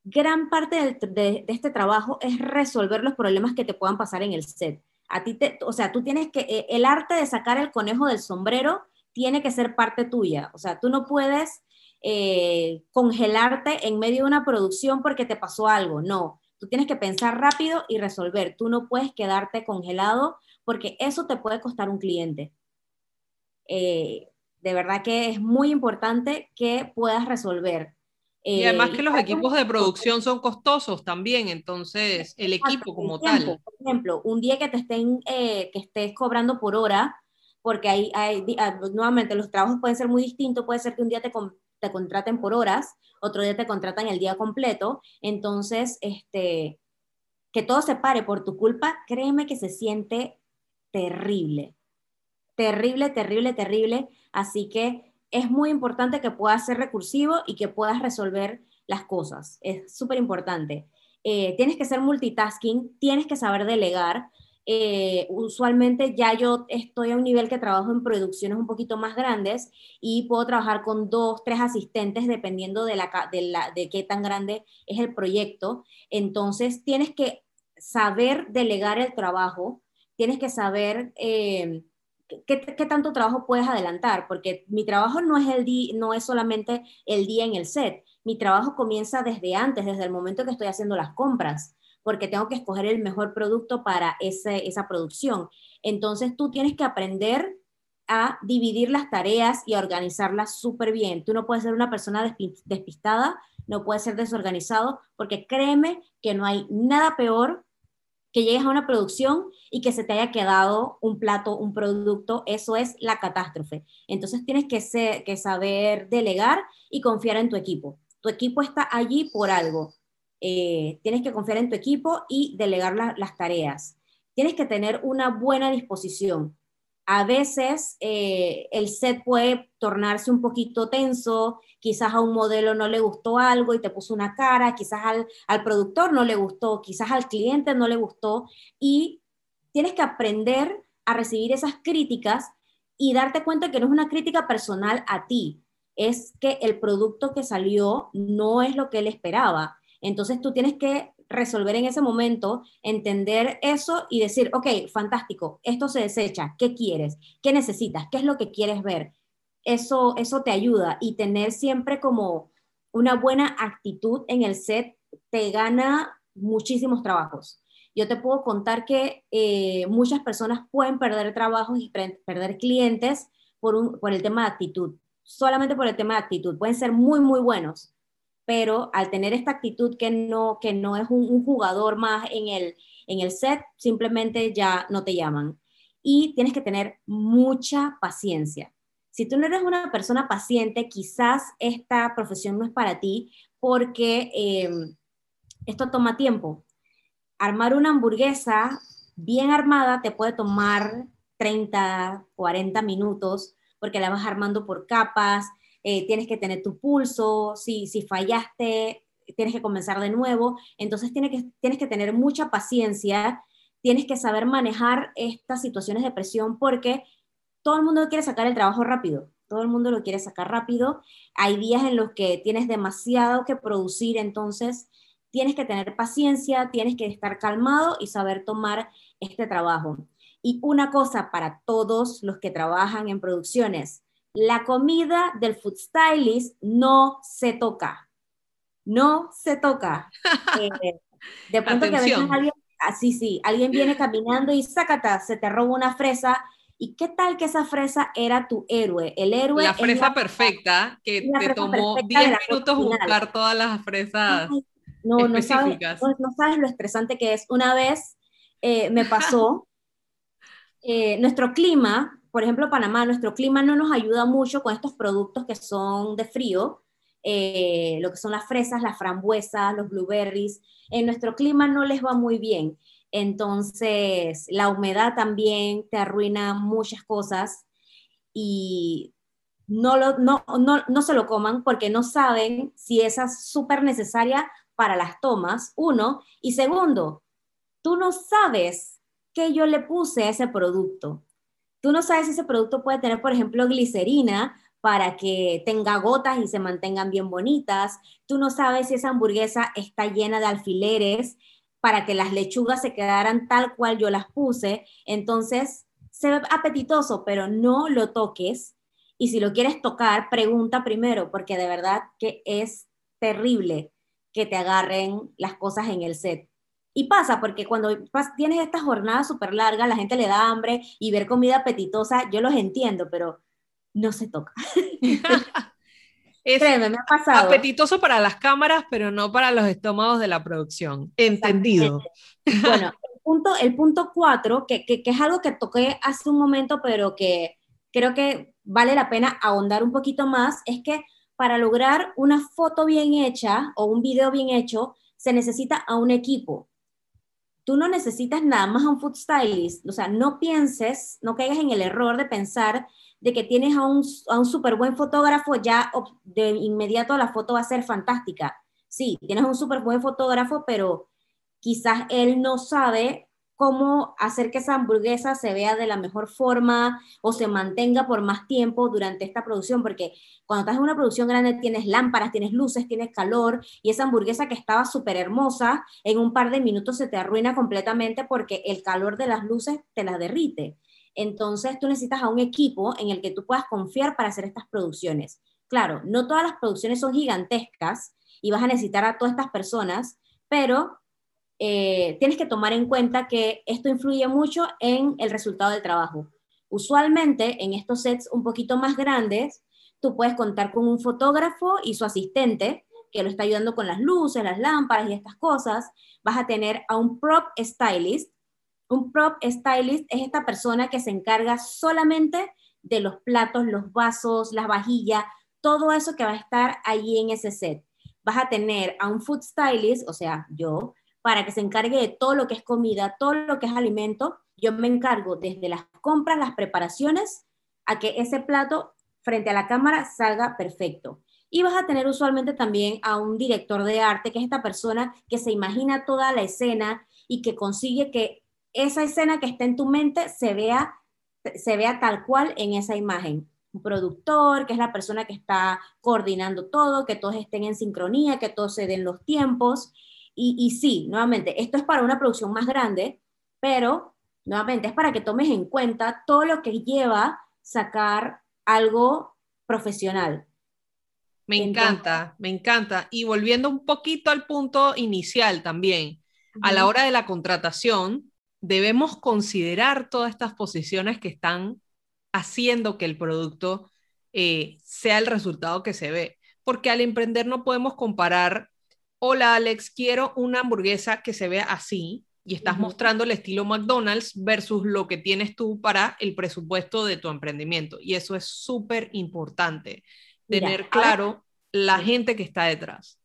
Gran parte de, este trabajo es resolver los problemas que te puedan pasar en el set. A ti te, o sea, tú tienes que, eh, el arte de sacar el conejo del sombrero tiene que ser parte tuya. O sea, tú no puedes eh, congelarte en medio de una producción porque te pasó algo. No, tú tienes que pensar rápido y resolver. Tú no puedes quedarte congelado porque eso te puede costar un cliente. Eh, de verdad que es muy importante que puedas resolver. y además eh, que los equipos de producción son costosos también, entonces el equipo como tal. Por ejemplo, un día que te estén, que estés cobrando por hora, porque hay, hay, ah, nuevamente los trabajos pueden ser muy distintos, puede ser que un día te, te contraten por horas, otro día te contratan el día completo, entonces, este, que todo se pare por tu culpa, créeme que se siente terrible, terrible, terrible, terrible, así que es muy importante que puedas ser recursivo y que puedas resolver las cosas, es súper importante. Eh, tienes que ser multitasking, tienes que saber delegar, eh, usualmente ya yo estoy a un nivel que trabajo en producciones un poquito más grandes y puedo trabajar con dos, tres asistentes dependiendo de, la, de, qué tan grande es el proyecto. Entonces tienes que saber delegar el trabajo, tienes que saber eh, qué, tanto trabajo puedes adelantar, porque mi trabajo no es, el no es solamente el día en el set, mi trabajo comienza desde antes, desde el momento que estoy haciendo las compras porque tengo que escoger el mejor producto para esa producción. Entonces tú tienes que aprender a dividir las tareas y a organizarlas súper bien. Tú no puedes ser una persona despistada, no puedes ser desorganizado, porque créeme que no hay nada peor que llegues a una producción y que se te haya quedado un plato, un producto, eso es la catástrofe. Entonces tienes que, que saber delegar y confiar en tu equipo. Tu equipo está allí por algo. Eh, tienes que confiar en tu equipo y delegar las tareas. Tienes que tener una buena disposición. A veces eh, el set puede tornarse un poquito tenso, quizás a un modelo no le gustó algo y te puso una cara, quizás al, al productor no le gustó, quizás al cliente no le gustó y tienes que aprender a recibir esas críticas y darte cuenta que no es una crítica personal a ti, es que el producto que salió no es lo que él esperaba entonces tú tienes que resolver en ese momento, entender eso y decir, ok, fantástico, esto se desecha, ¿qué quieres? ¿Qué necesitas? ¿Qué es lo que quieres ver? Eso, eso te ayuda y tener siempre como una buena actitud en el set te gana muchísimos trabajos. Yo te puedo contar que eh, muchas personas pueden perder trabajos y perder clientes por, un, por el tema de actitud, solamente por el tema de actitud. Pueden ser muy, muy buenos, pero al tener esta actitud que no, que no es un, jugador más en el, en el set, simplemente ya no te llaman. Y tienes que tener mucha paciencia. Si tú no eres una persona paciente, quizás esta profesión no es para ti porque em, esto toma tiempo. Armar una hamburguesa bien armada te puede tomar 30, 40 minutos porque la vas armando por capas, eh, tienes que tener tu pulso, si, si fallaste, tienes que comenzar de nuevo. Entonces tienes que, tienes que tener mucha paciencia, tienes que saber manejar estas situaciones de presión porque todo el mundo quiere sacar el trabajo rápido, todo el mundo lo quiere sacar rápido. Hay días en los que tienes demasiado que producir, entonces tienes que tener paciencia, tienes que estar calmado y saber tomar este trabajo. Y una cosa para todos los que trabajan en producciones, la comida del food stylist no se toca. No se toca. [laughs] Eh, de pronto que a veces alguien, así ah, sí, alguien viene caminando y sácata, se te roba una fresa. ¿Y qué tal que esa fresa era tu héroe? El héroe. La fresa perfecta, que te tomó 10 minutos buscar todas las fresas. no, no sabes, no, sabes, lo estresante que es. Una vez eh, me pasó, [laughs] eh, nuestro clima por ejemplo, Panamá, nuestro clima no nos ayuda mucho con estos productos que son de frío, eh, lo que son las fresas, las frambuesas, los blueberries. En nuestro clima no les va muy bien. Entonces, la humedad también te arruina muchas cosas y no, lo, no, no, no se lo coman porque no saben si esa es súper necesaria para las tomas, uno. Y segundo, tú no sabes qué yo le puse a ese producto. Tú no sabes si ese producto puede tener, por ejemplo, glicerina para que tenga gotas y se mantengan bien bonitas. Tú no sabes si esa hamburguesa está llena de alfileres para que las lechugas se quedaran tal cual yo las puse. Entonces, se ve apetitoso, pero no lo toques. Y si lo quieres tocar, pregunta primero, porque de verdad que es terrible que te agarren las cosas en el set. Y pasa, porque cuando tienes esta jornada súper larga, la gente le da hambre y ver comida apetitosa, yo los entiendo, pero no se toca. [laughs] es Créeme, me ha pasado. apetitoso para las cámaras, pero no para los estómagos de la producción. Entendido. Bueno, el punto, el punto cuatro, que, que, que es algo que toqué hace un momento, pero que creo que vale la pena ahondar un poquito más, es que para lograr una foto bien hecha o un video bien hecho, se necesita a un equipo. Tú no necesitas nada más a un food stylist, o sea, no pienses, no caigas en el error de pensar de que tienes a un, a un súper buen fotógrafo, ya de inmediato la foto va a ser fantástica. Sí, tienes un súper buen fotógrafo, pero quizás él no sabe cómo hacer que esa hamburguesa se vea de la mejor forma o se mantenga por más tiempo durante esta producción, porque cuando estás en una producción grande tienes lámparas, tienes luces, tienes calor, y esa hamburguesa que estaba súper hermosa, en un par de minutos se te arruina completamente porque el calor de las luces te las derrite. Entonces tú necesitas a un equipo en el que tú puedas confiar para hacer estas producciones. Claro, no todas las producciones son gigantescas y vas a necesitar a todas estas personas, pero eh, tienes que tomar en cuenta que esto influye mucho en el resultado del trabajo. Usualmente en estos sets un poquito más grandes, tú puedes contar con un fotógrafo y su asistente que lo está ayudando con las luces, las lámparas y estas cosas. Vas a tener a un prop stylist. Un prop stylist es esta persona que se encarga solamente de los platos, los vasos, las vajillas, todo eso que va a estar ahí en ese set. Vas a tener a un food stylist, o sea, yo, para que se encargue de todo lo que es comida, todo lo que es alimento. Yo me encargo desde las compras, las preparaciones, a que ese plato frente a la cámara salga perfecto. Y vas a tener usualmente también a un director de arte, que es esta persona que se imagina toda la escena y que consigue que esa escena que está en tu mente se vea, se vea tal cual en esa imagen. Un productor, que es la persona que está coordinando todo, que todos estén en sincronía, que todos se den los tiempos. Y, sí, nuevamente, esto es para una producción más grande, pero nuevamente es para que tomes en cuenta todo lo que lleva sacar algo profesional. Me encanta, me encanta. Y volviendo un poquito al punto inicial también, a la hora de la contratación, debemos considerar todas estas posiciones que están haciendo que el producto eh, sea el resultado que se ve. Porque al emprender no podemos comparar hola Alex, quiero una hamburguesa que se vea así y estás mostrando el estilo McDonald's versus lo que tienes tú para el presupuesto de tu emprendimiento. Y eso es súper importante, tener claro la gente que está detrás.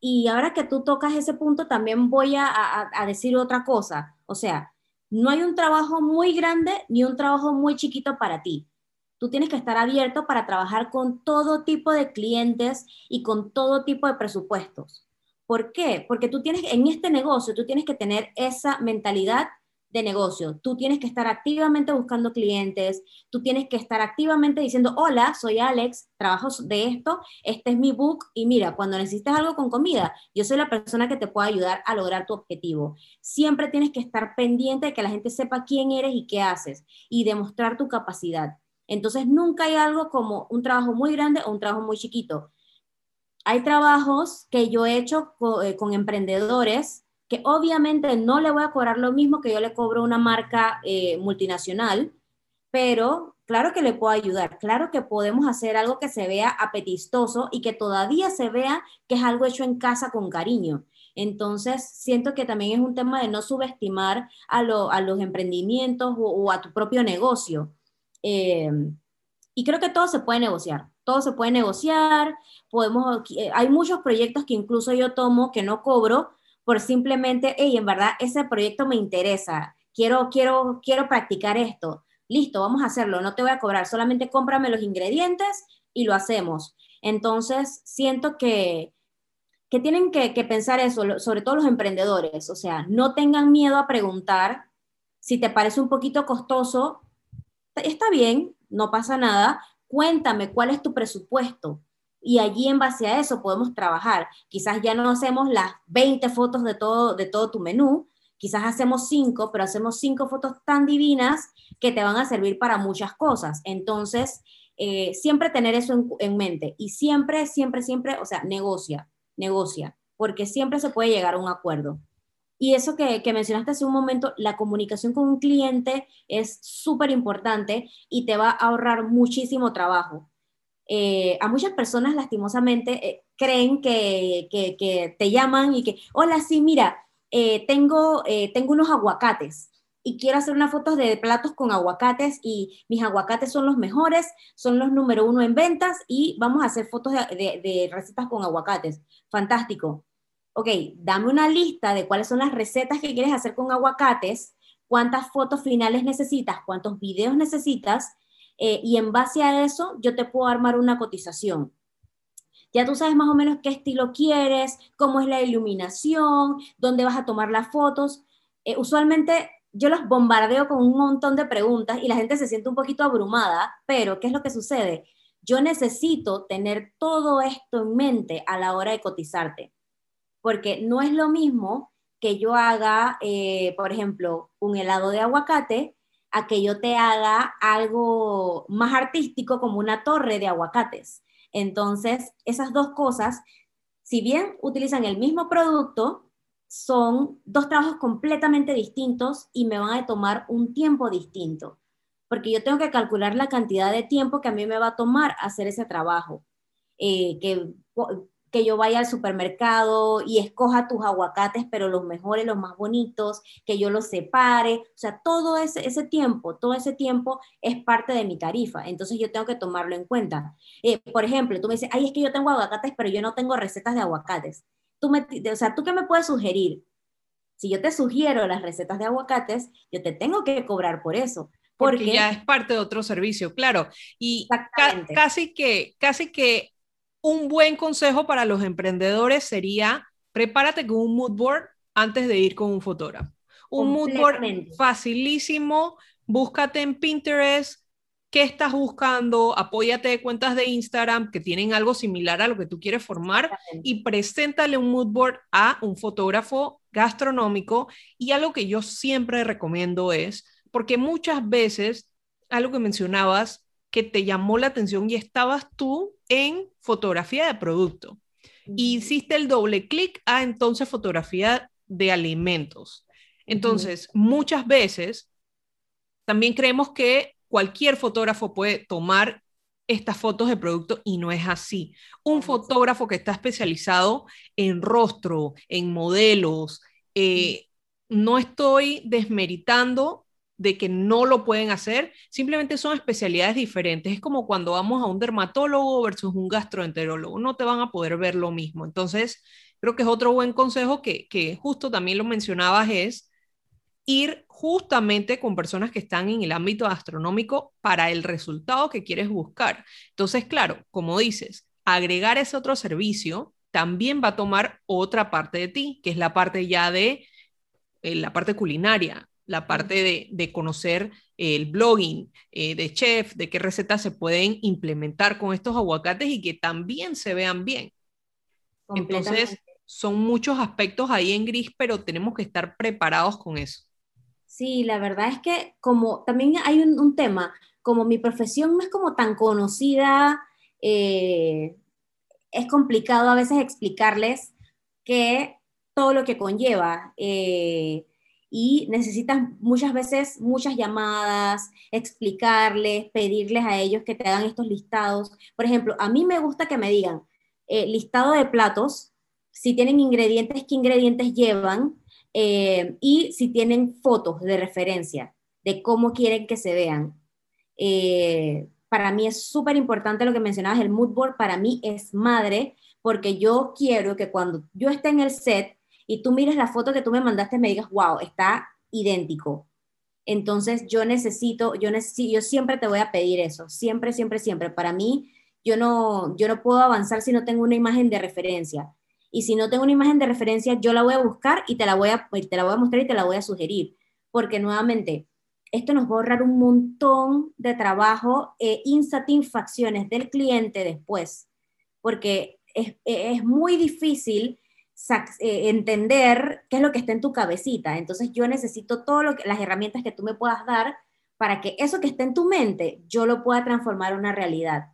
Y ahora que tú tocas ese punto, también voy a, a decir otra cosa. O sea, no hay un trabajo muy grande ni un trabajo muy chiquito para ti. Tú tienes que estar abierto para trabajar con todo tipo de clientes y con todo tipo de presupuestos. ¿Por qué? Porque tú tienes, en este negocio, tú tienes que tener esa mentalidad de negocio. Tú tienes que estar activamente buscando clientes, tú tienes que estar activamente diciendo, hola, soy Alex, trabajo de esto, este es mi book y mira, cuando necesites algo con comida, yo soy la persona que te puede ayudar a lograr tu objetivo. Siempre tienes que estar pendiente de que la gente sepa quién eres y qué haces y demostrar tu capacidad. Entonces, nunca hay algo como un trabajo muy grande o un trabajo muy chiquito hay trabajos que yo he hecho eh, con, emprendedores que obviamente no le voy a cobrar lo mismo que yo le cobro una marca eh, multinacional, pero claro que le puedo ayudar, claro que podemos hacer algo que se vea apetistoso y que todavía se vea que es algo hecho en casa con cariño. Entonces, siento que también es un tema de no subestimar a, los emprendimientos o, a tu propio negocio. Em, y creo que todo se puede negociar, todo se puede negociar, podemos, eh, hay muchos proyectos que incluso yo tomo que no cobro por simplemente, hey, en verdad ese proyecto me interesa, quiero, quiero, quiero practicar esto, listo, vamos a hacerlo, no te voy a cobrar, solamente cómprame los ingredientes y lo hacemos. Entonces, siento que, que tienen que, que pensar eso, sobre todo los emprendedores, o sea, no tengan miedo a preguntar si te parece un poquito costoso, está bien, no pasa nada, cuéntame cuál es tu presupuesto. Y allí en base a eso podemos trabajar. Quizás ya no hacemos las 20 fotos de todo, de todo tu menú, quizás hacemos 5, pero hacemos 5 fotos tan divinas que te van a servir para muchas cosas. Entonces, eh, siempre tener eso en, en mente y siempre, siempre, siempre, o sea, negocia, negocia, porque siempre se puede llegar a un acuerdo. Y eso que, mencionaste hace un momento, la comunicación con un cliente es súper importante y te va a ahorrar muchísimo trabajo. Eh, a muchas personas, lastimosamente, eh, creen que, te llaman y que, hola, sí, mira, eh, tengo, tengo unos aguacates y quiero hacer unas fotos de platos con aguacates y mis aguacates son los mejores, son los número uno en ventas y vamos a hacer fotos de recetas con aguacates. Fantástico ok, dame una lista de cuáles son las recetas que quieres hacer con aguacates, cuántas fotos finales necesitas, cuántos videos necesitas, eh, y en base a eso yo te puedo armar una cotización. Ya tú sabes más o menos qué estilo quieres, cómo es la iluminación, dónde vas a tomar las fotos. Eh, usualmente yo los bombardeo con un montón de preguntas y la gente se siente un poquito abrumada, pero ¿qué es lo que sucede? Yo necesito tener todo esto en mente a la hora de cotizarte porque no es lo mismo que yo haga, eh, por ejemplo, un helado de aguacate, a que yo te haga algo más artístico como una torre de aguacates. Entonces, esas dos cosas, si bien utilizan el mismo producto, son dos trabajos completamente distintos y me van a tomar un tiempo distinto, porque yo tengo que calcular la cantidad de tiempo que a mí me va a tomar hacer ese trabajo. Eh, que que yo vaya al supermercado y escoja tus aguacates, pero los mejores, los más bonitos, que yo los separe. O sea, todo ese, ese tiempo, todo ese tiempo es parte de mi tarifa. Entonces yo tengo que tomarlo en cuenta. Eh, por ejemplo, tú me dices, ay, es que yo tengo aguacates, pero yo no tengo recetas de aguacates. Tú me, o sea, ¿tú qué me puedes sugerir? Si yo te sugiero las recetas de aguacates, yo te tengo que cobrar por eso. Porque, ya es parte de otro servicio, claro. Y casi que, casi que un buen consejo para los emprendedores sería prepárate con un mood board antes de ir con un fotógrafo. Un mood board facilísimo, búscate en Pinterest, qué estás buscando, apóyate de cuentas de Instagram que tienen algo similar a lo que tú quieres formar y preséntale un mood board a un fotógrafo gastronómico. Y algo que yo siempre recomiendo es, porque muchas veces, algo que mencionabas, que te llamó la atención y estabas tú en fotografía de producto. Y hiciste el doble clic a entonces fotografía de alimentos. Entonces, muchas veces también creemos que cualquier fotógrafo puede tomar estas fotos de producto y no es así. Un fotógrafo que está especializado en rostro, en modelos, eh, no estoy desmeritando de que no lo pueden hacer, simplemente son especialidades diferentes. Es como cuando vamos a un dermatólogo versus un gastroenterólogo, no te van a poder ver lo mismo. Entonces, creo que es otro buen consejo que, que justo también lo mencionabas, es ir justamente con personas que están en el ámbito astronómico para el resultado que quieres buscar. Entonces, claro, como dices, agregar ese otro servicio también va a tomar otra parte de ti, que es la parte ya de eh, la parte culinaria, la parte de, conocer el blogging eh, de chef, de qué recetas se pueden implementar con estos aguacates y que también se vean bien. Entonces, son muchos aspectos ahí en gris, pero tenemos que estar preparados con eso. Sí, la verdad es que como también hay un, tema, como mi profesión no es como tan conocida, eh, es complicado a veces explicarles que todo lo que conlleva. Eh, y necesitas muchas veces muchas llamadas, explicarles, pedirles a ellos que te hagan estos listados. Por ejemplo, a mí me gusta que me digan eh, listado de platos, si tienen ingredientes, qué ingredientes llevan eh, y si tienen fotos de referencia de cómo quieren que se vean. Eh, para mí es súper importante lo que mencionabas, el mood board para mí es madre, porque yo quiero que cuando yo esté en el set y tú mires la foto que tú me mandaste, me digas, wow, está idéntico. Entonces yo necesito, yo necesito, yo siempre te voy a pedir eso, siempre, siempre, siempre. Para mí, yo no, yo no puedo avanzar si no tengo una imagen de referencia. Y si no tengo una imagen de referencia, yo la voy a buscar y te la voy a, te la voy a mostrar y te la voy a sugerir. Porque nuevamente, esto nos va a ahorrar un montón de trabajo e insatisfacciones del cliente después. Porque es, es muy difícil entender qué es lo que está en tu cabecita. Entonces yo necesito todas las herramientas que tú me puedas dar para que eso que está en tu mente yo lo pueda transformar en una realidad.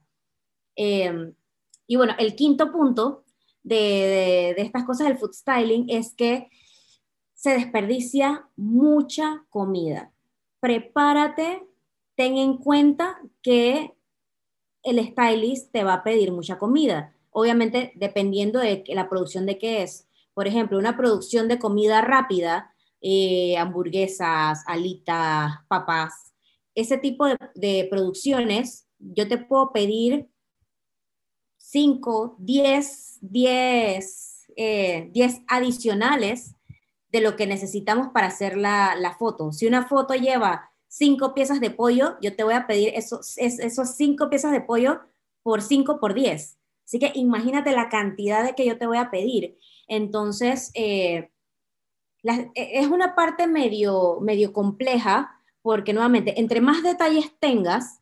Em, y bueno, el quinto punto de, de, estas cosas del food styling es que se desperdicia mucha comida. Prepárate, ten en cuenta que el stylist te va a pedir mucha comida obviamente dependiendo de la producción de qué es. Por ejemplo, una producción de comida rápida, eh, hamburguesas, alitas, papas, ese tipo de, producciones, yo te puedo pedir 5, 10, 10, 10 adicionales de lo que necesitamos para hacer la, la, foto. Si una foto lleva cinco piezas de pollo, yo te voy a pedir esos, esos cinco piezas de pollo por 5 por 10. Así que imagínate la cantidad de que yo te voy a pedir. Entonces, eh, e, es una parte medio, medio compleja porque nuevamente, entre más detalles tengas,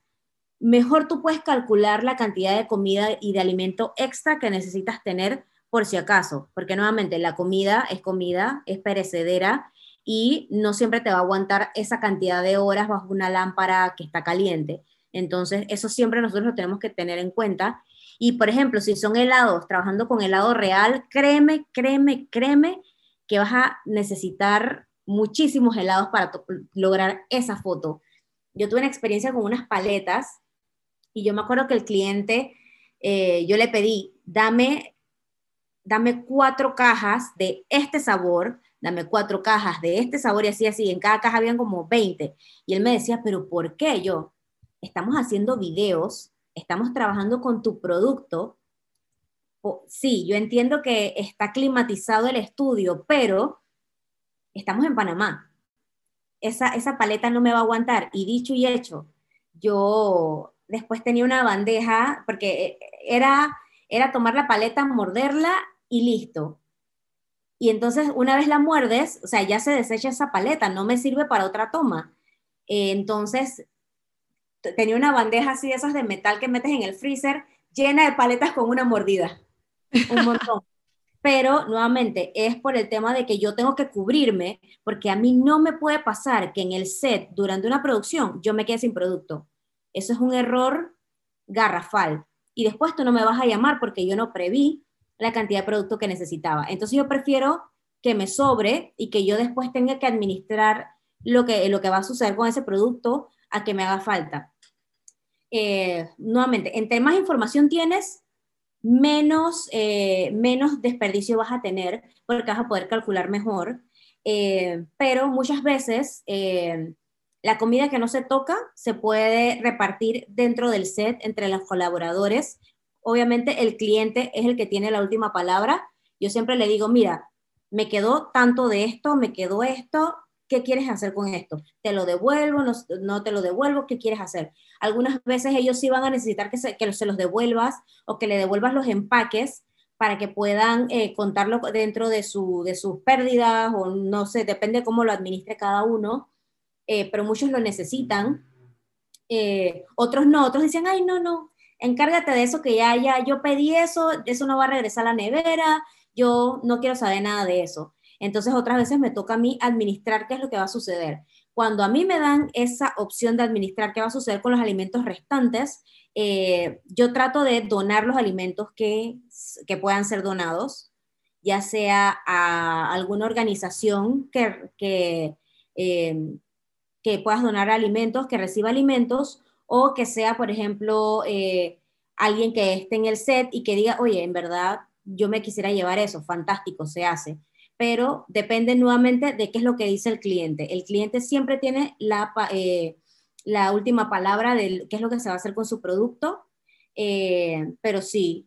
mejor tú puedes calcular la cantidad de comida y de alimento extra que necesitas tener por si acaso, porque nuevamente la comida es comida, es perecedera y no siempre te va a aguantar esa cantidad de horas bajo una lámpara que está caliente. Entonces, eso siempre nosotros lo tenemos que tener en cuenta y por ejemplo, si son helados, trabajando con helado real, créeme, créeme, créeme que vas a necesitar muchísimos helados para lograr esa foto. Yo tuve una experiencia con unas paletas y yo me acuerdo que el cliente, eh, yo le pedí, dame, dame cuatro cajas de este sabor, dame cuatro cajas de este sabor y así, así, en cada caja habían como 20. Y él me decía, pero ¿por qué yo? Estamos haciendo videos estamos trabajando con tu producto, sí, yo entiendo que está climatizado el estudio, pero estamos en Panamá. Esa, esa paleta no me va a aguantar. Y dicho y hecho, yo después tenía una bandeja, porque era, era tomar la paleta, morderla y listo. Y entonces una vez la muerdes, o sea, ya se desecha esa paleta, no me sirve para otra toma. entonces tenía una bandeja así de esas de metal que metes en el freezer, llena de paletas con una mordida. Un montón. [laughs] Pero nuevamente es por el tema de que yo tengo que cubrirme, porque a mí no me puede pasar que en el set, durante una producción, yo me quede sin producto. Eso es un error garrafal. Y después tú no me vas a llamar porque yo no preví la cantidad de producto que necesitaba. Entonces yo prefiero que me sobre y que yo después tenga que administrar lo que, lo que va a suceder con ese producto a que me haga falta. Eh, nuevamente, entre más información tienes, menos, eh, menos desperdicio vas a tener porque vas a poder calcular mejor. Eh, pero muchas veces la comida que no se toca se puede repartir dentro del set entre los colaboradores. Obviamente el cliente es el que tiene la última palabra. Yo siempre le digo, mira, me quedó tanto de esto, me quedó esto, ¿qué quieres hacer con esto? ¿Te lo devuelvo? No, te lo devuelvo? ¿Qué quieres hacer? Algunas veces ellos sí van a necesitar que se, que se los devuelvas o que le devuelvas los empaques para que puedan eh, contarlo dentro de, su, de sus pérdidas o no sé, depende cómo lo administre cada uno, eh, pero muchos lo necesitan. Eh, otros no, otros dicen, ay, no, no, encárgate de eso que ya, ya, yo pedí eso, eso no va a regresar a la nevera, yo no quiero saber nada de eso. Entonces otras veces me toca a mí administrar qué es lo que va a suceder. Cuando a mí me dan esa opción de administrar qué va a suceder con los alimentos restantes, eh, yo trato de donar los alimentos que, puedan ser donados, ya sea a alguna organización que, que, eh, que puedas donar alimentos, que reciba alimentos, o que sea, por ejemplo, eh, alguien que esté en el set y que diga, oye, en verdad, yo me quisiera llevar eso, fantástico, se hace pero depende nuevamente de qué es lo que dice el cliente. El cliente siempre tiene la, eh, la última palabra de qué es lo que se va a hacer con su producto, eh, pero sí,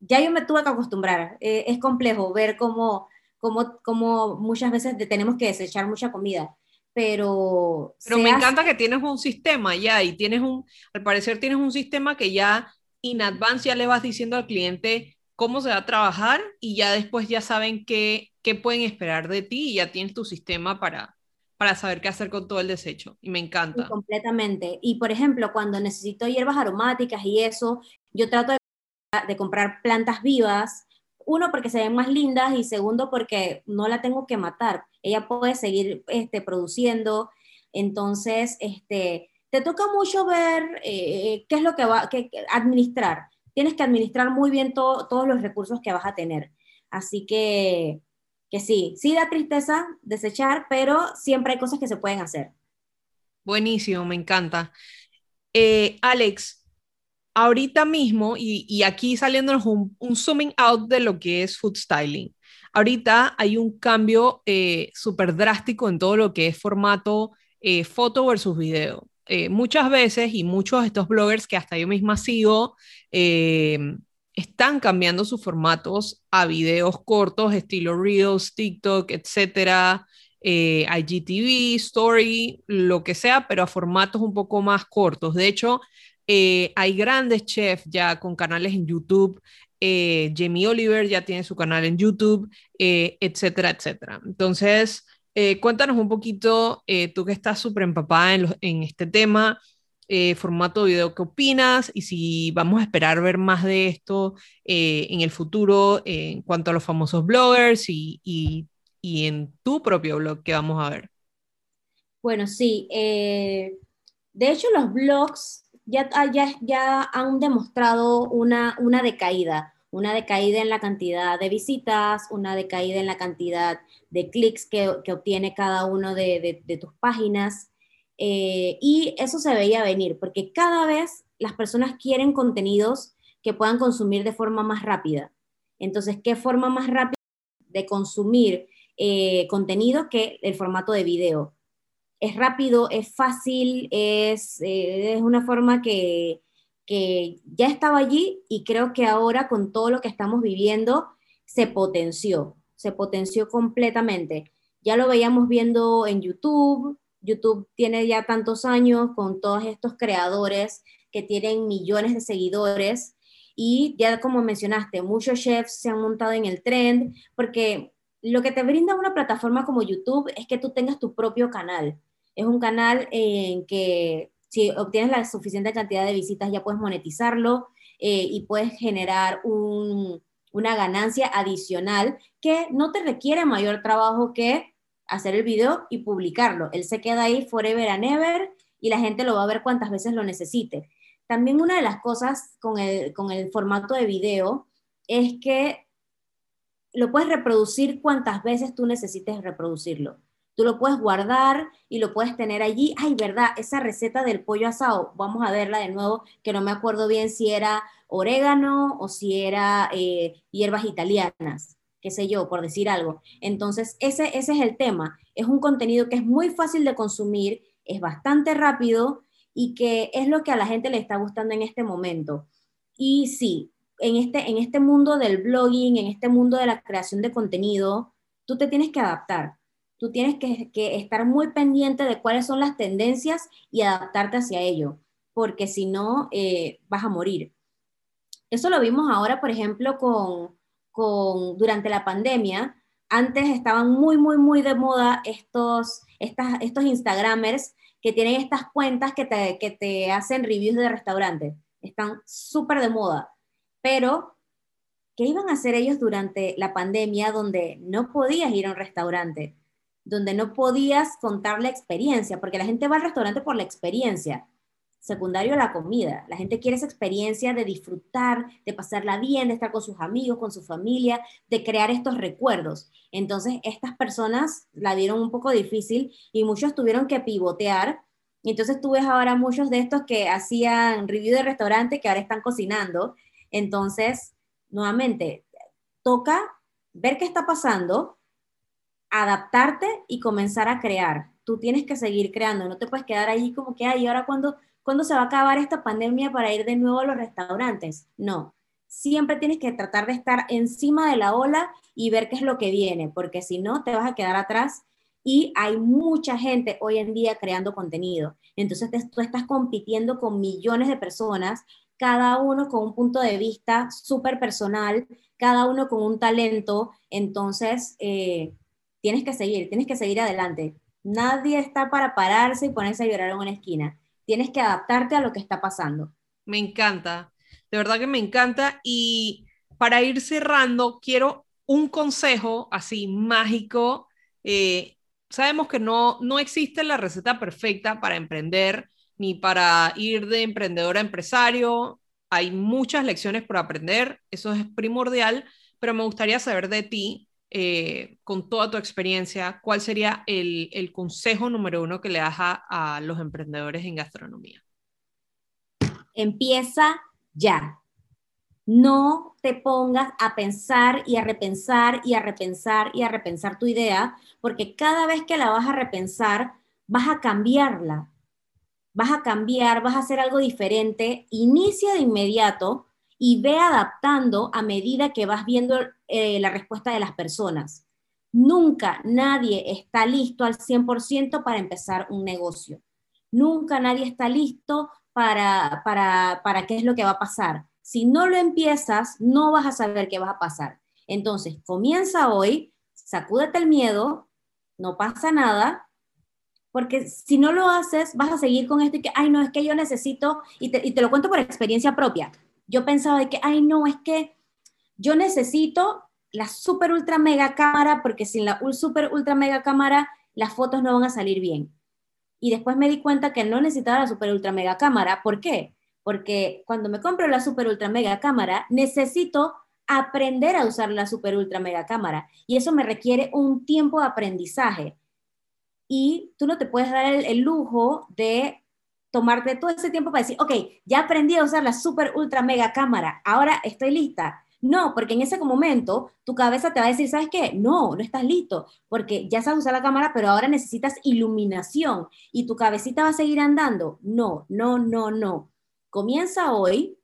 ya yo me tuve que acostumbrar. Eh, es complejo ver cómo, cómo, cómo, muchas veces tenemos que desechar mucha comida, pero... Pero me encanta que tienes un sistema ya y tienes un, al parecer tienes un sistema que ya in advance ya le vas diciendo al cliente cómo se va a trabajar y ya después ya saben qué, qué pueden esperar de ti y ya tienes tu sistema para, para saber qué hacer con todo el desecho. Y me encanta. completamente. Y por ejemplo, cuando necesito hierbas aromáticas y eso, yo trato de, comprar plantas vivas. Uno, porque se ven más lindas y segundo, porque no la tengo que matar. Ella puede seguir este, produciendo. Entonces, este, te toca mucho ver eh, qué es lo que va a administrar tienes que administrar muy bien todos los recursos que vas a tener. Así que, que sí, sí da tristeza desechar, pero siempre hay cosas que se pueden hacer. Buenísimo, me encanta. Eh, Alex, ahorita mismo, y, aquí saliéndonos un, zooming out de lo que es food styling, ahorita hay un cambio eh, súper drástico en todo lo que es formato eh, foto versus video. Eh, muchas veces y muchos de estos bloggers que hasta yo misma sigo eh, están cambiando sus formatos a videos cortos, estilo Reels, TikTok, etcétera, eh, IGTV, Story, lo que sea, pero a formatos un poco más cortos. De hecho, hay grandes chefs ya con canales en YouTube. Jamie Oliver ya tiene su canal en YouTube, etcétera, etcétera. Entonces, eh, cuéntanos un poquito, eh, tú que estás súper empapada en, en, este tema, eh, formato de video, ¿qué opinas? Y si vamos a esperar ver más de esto en el futuro en cuanto a los famosos bloggers y, y, en tu propio blog, ¿qué vamos a ver? Bueno, sí. de hecho, los blogs ya, ya, ya han demostrado una, una decaída una decaída en la cantidad de visitas, una decaída en la cantidad de clics que, obtiene cada uno de, tus páginas. Eh, y eso se veía venir, porque cada vez las personas quieren contenidos que puedan consumir de forma más rápida. Entonces, ¿qué forma más rápida de consumir eh, contenido que el formato de video? Es rápido, es fácil, es, eh, es una forma que, que ya estaba allí y creo que ahora con todo lo que estamos viviendo se potenció, se potenció completamente. Ya lo veíamos viendo en YouTube, YouTube tiene ya tantos años con todos estos creadores que tienen millones de seguidores y ya como mencionaste, muchos chefs se han montado en el trend porque lo que te brinda una plataforma como YouTube es que tú tengas tu propio canal. Es un canal en que si obtienes la suficiente cantidad de visitas ya puedes monetizarlo eh, y puedes generar una ganancia adicional que no te requiere mayor trabajo que hacer el video y publicarlo. Él se queda ahí forever and ever y la gente lo va a ver cuantas veces lo necesite. También una de las cosas con el, con el formato de video es que lo puedes reproducir cuantas veces tú necesites reproducirlo. Tú lo puedes guardar y lo puedes tener allí. Ay, ¿verdad? Esa receta del pollo asado, vamos a verla de nuevo, que no me acuerdo bien si era orégano o si era eh, hierbas italianas, qué sé yo, por decir algo. Entonces, ese, ese es el tema. Es un contenido que es muy fácil de consumir, es bastante rápido y que es lo que a la gente le está gustando en este momento. Y sí, en este, en este mundo del blogging, en este mundo de la creación de contenido, tú te tienes que adaptar tú tienes que, estar muy pendiente de cuáles son las tendencias y adaptarte hacia ello, porque si no, eh, vas a morir. Eso lo vimos ahora, por ejemplo, con, durante la pandemia. Antes estaban muy, muy, muy de moda estos, estas, estos Instagramers que tienen estas cuentas que te, que te hacen reviews de restaurantes. Están súper de moda. Pero, ¿qué iban a hacer ellos durante la pandemia donde no podías ir a un restaurante? Donde no podías contar la experiencia, porque la gente va al restaurante por la experiencia, secundario la comida. La gente quiere esa experiencia de disfrutar, de pasarla bien, de estar con sus amigos, con su familia, de crear estos recuerdos. Entonces, estas personas la dieron un poco difícil y muchos tuvieron que pivotear. Entonces, tú ves ahora muchos de estos que hacían review de restaurante que ahora están cocinando. Entonces, nuevamente, toca ver qué está pasando, adaptarte y comenzar a crear tú tienes que seguir creando, no te puedes quedar ahí como que, ay, ahora cuándo, ¿cuándo se va a acabar esta pandemia para ir de nuevo a los restaurantes? No, siempre tienes que tratar de estar encima de la ola y ver qué es lo que viene, porque si no, te vas a quedar atrás y hay mucha gente hoy en día creando contenido. Entonces tú estás compitiendo con millones de personas, cada uno con un punto de vista súper personal, cada uno con un talento. Entonces, eh, tienes que seguir, tienes que seguir adelante. Nadie está para pararse y ponerse a llorar en una esquina. Tienes que adaptarte a lo que está pasando. Me encanta, de verdad que me encanta. Y para ir cerrando, quiero un consejo así mágico. Eh, sabemos que no, no existe la receta perfecta para emprender ni para ir de emprendedor a empresario. Hay muchas lecciones por aprender, eso es primordial, pero me gustaría saber de ti, eh, con toda tu experiencia, cuál sería el, consejo número uno que le das a los emprendedores en gastronomía. Empieza ya. No te pongas a pensar y a repensar y a repensar y a repensar tu idea, porque cada vez que la vas a repensar, vas a cambiarla. Vas a cambiar, vas a hacer algo diferente. Inicia de inmediato y ve adaptando a medida que vas viendo eh, la respuesta de las personas. Nunca nadie está listo al 100% para empezar un negocio. Nunca nadie está listo para, para, para qué es lo que va a pasar si no lo empiezas, no vas a saber qué va a pasar. Entonces, comienza hoy, sacúdete el miedo, no pasa nada, porque si no lo haces, vas a seguir con esto y que, ay, no, es que yo necesito, y te, lo cuento por experiencia propia. Yo pensaba de que, ay, no, es que yo necesito la super ultra mega cámara, porque sin la super ultra mega cámara, las fotos no van a salir bien. Y después me di cuenta que no necesitaba la super ultra mega cámara. ¿Por qué? porque cuando me compro la super ultra mega cámara, necesito aprender a usar la super ultra mega cámara y eso me requiere un tiempo de aprendizaje. Y tú no te puedes dar el, lujo de tomarte todo ese tiempo para decir, ok, ya aprendí a usar la super ultra mega cámara, ahora estoy lista. No, porque en ese momento tu cabeza te va a decir, ¿sabes qué? No, no estás listo, porque ya sabes usar la cámara, pero ahora necesitas iluminación y tu cabecita va a seguir andando. No, no, no, no. Comienza hoy,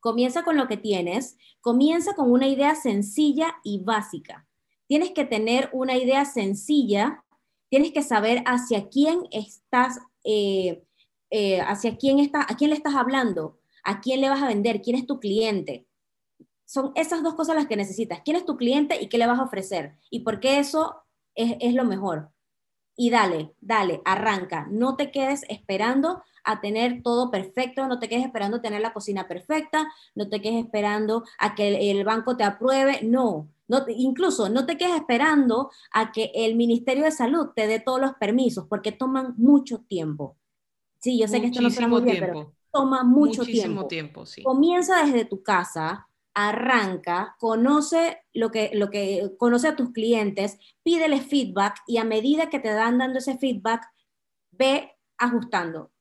comienza con lo que tienes, comienza con una idea sencilla y básica. Tienes que tener una idea sencilla, tienes que saber hacia quién estás, eh, eh, hacia quién está, a quién le estás hablando, a quién le vas a vender, quién es tu cliente. Son esas dos cosas las que necesitas. ¿Quién es tu cliente y qué le vas a ofrecer? Y por qué eso es, lo mejor. Y dale, dale, arranca. No te quedes esperando a tener todo perfecto, no te quedes esperando tener la cocina perfecta, no te quedes esperando a que el, banco te apruebe, no, no incluso no te quedes esperando a que el Ministerio de Salud te dé todos los permisos, porque toman mucho tiempo. Sí, yo sé que esto no suena muy bien, pero toma mucho Muchísimo tiempo. sí. Comienza desde tu casa, arranca, conoce lo que, lo que conoce a tus clientes, pídele feedback y a medida que te dan dando ese feedback, ve ajustando.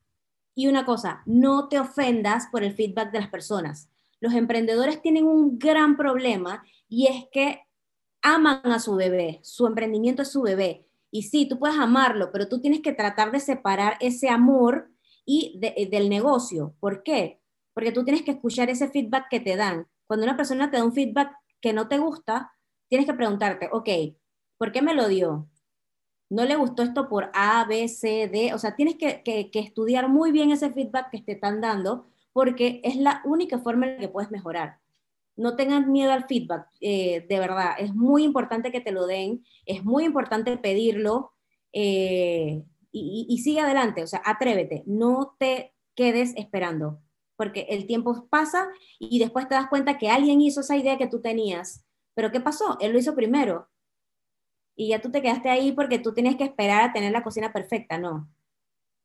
Y una cosa, no te ofendas por el feedback de las personas. Los emprendedores tienen un gran problema y es que aman a su bebé, su emprendimiento es su bebé. Y sí, tú puedes amarlo, pero tú tienes que tratar de separar ese amor y eh, del negocio. ¿Por qué? Porque tú tienes que escuchar ese feedback que te dan. Cuando una persona te da un feedback que no te gusta, tienes que preguntarte, ok, ¿por qué me lo dio? no le gustó esto por A, B, C, D. O sea, tienes que, estudiar muy bien ese feedback que te están dando porque es la única forma en la que puedes mejorar. No tengan miedo al feedback, eh, de verdad. Es muy importante que te lo den, es muy importante pedirlo eh, y, y sigue adelante. O sea, atrévete, no te quedes esperando porque el tiempo pasa y después te das cuenta que alguien hizo esa idea que tú tenías. Pero ¿qué pasó? Él lo hizo primero y ya tú te quedaste ahí porque tú tienes que esperar a tener la cocina perfecta, no.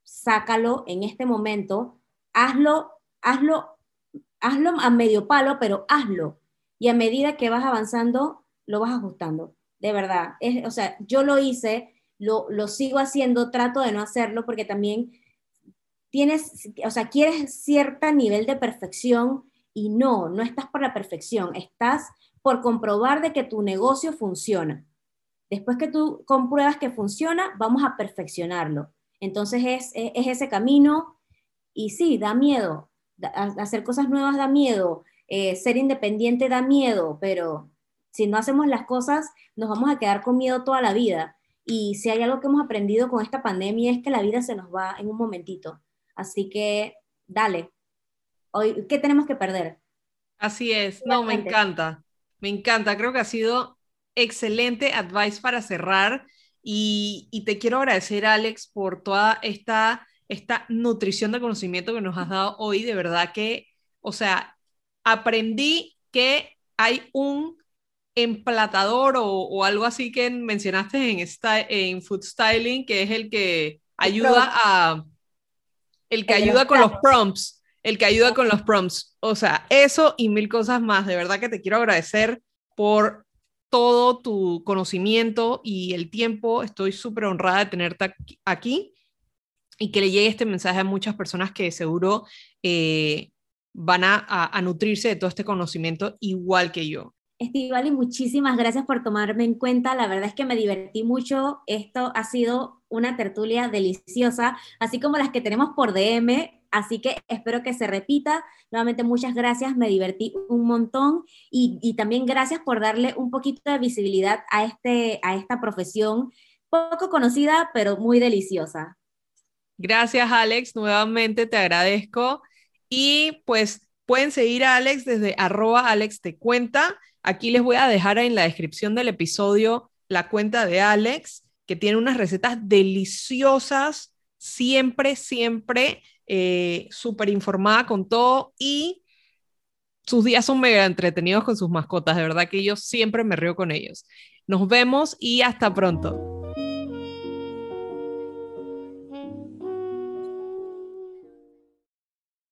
Sácalo en este momento, hazlo, hazlo, hazlo a medio palo, pero hazlo. Y a medida que vas avanzando, lo vas ajustando. De verdad. O sea, yo lo hice, lo, lo sigo haciendo, trato de no hacerlo porque también tienes, o sea, quieres cierto nivel de perfección y no, no estás por la perfección, estás por comprobar de que tu negocio funciona Después que tú compruebas que funciona, vamos a perfeccionarlo. Entonces es, es, ese camino y sí, da miedo. hacer cosas nuevas da miedo. Eh, ser independiente da miedo, pero si no hacemos las cosas, nos vamos a quedar con miedo toda la vida. Y si hay algo que hemos aprendido con esta pandemia es que la vida se nos va en un momentito. Así que dale. Hoy, ¿Qué tenemos que perder? Así es. No, me encanta. Me encanta. Creo que ha sido excelente advice para cerrar. Y, y te quiero agradecer, Alex, por toda esta, esta nutrición de conocimiento que nos has dado hoy. De verdad que, o sea, aprendí que hay un emplatador o, algo así que mencionaste en, en Food Styling, que es el que ayuda a... El que ayuda con los prompts, el que ayuda con los prompts. O sea, eso y mil cosas más. De verdad que te quiero agradecer por todo tu conocimiento y el tiempo. Estoy súper honrada de tenerte aquí y que le llegue este mensaje a muchas personas que seguro eh, van a, a, nutrirse de todo este conocimiento igual que yo. Estivali, muchísimas gracias por tomarme en cuenta. La verdad es que me divertí mucho. Esto ha sido una tertulia deliciosa, así como las que tenemos por DM. Así que espero que se repita. Nuevamente, muchas gracias. Me divertí un montón y, también gracias por darle un poquito de visibilidad a, este, a esta profesión poco conocida, pero muy deliciosa. Gracias, Alex. Nuevamente te agradezco. Y pues pueden seguir a Alex desde arroba Alex te cuenta Aquí les voy a dejar en la descripción del episodio la cuenta de Alex, que tiene unas recetas deliciosas, siempre, siempre eh, súper informada con todo y sus días son mega entretenidos con sus mascotas, de verdad que yo siempre me río con ellos. Nos vemos y hasta pronto.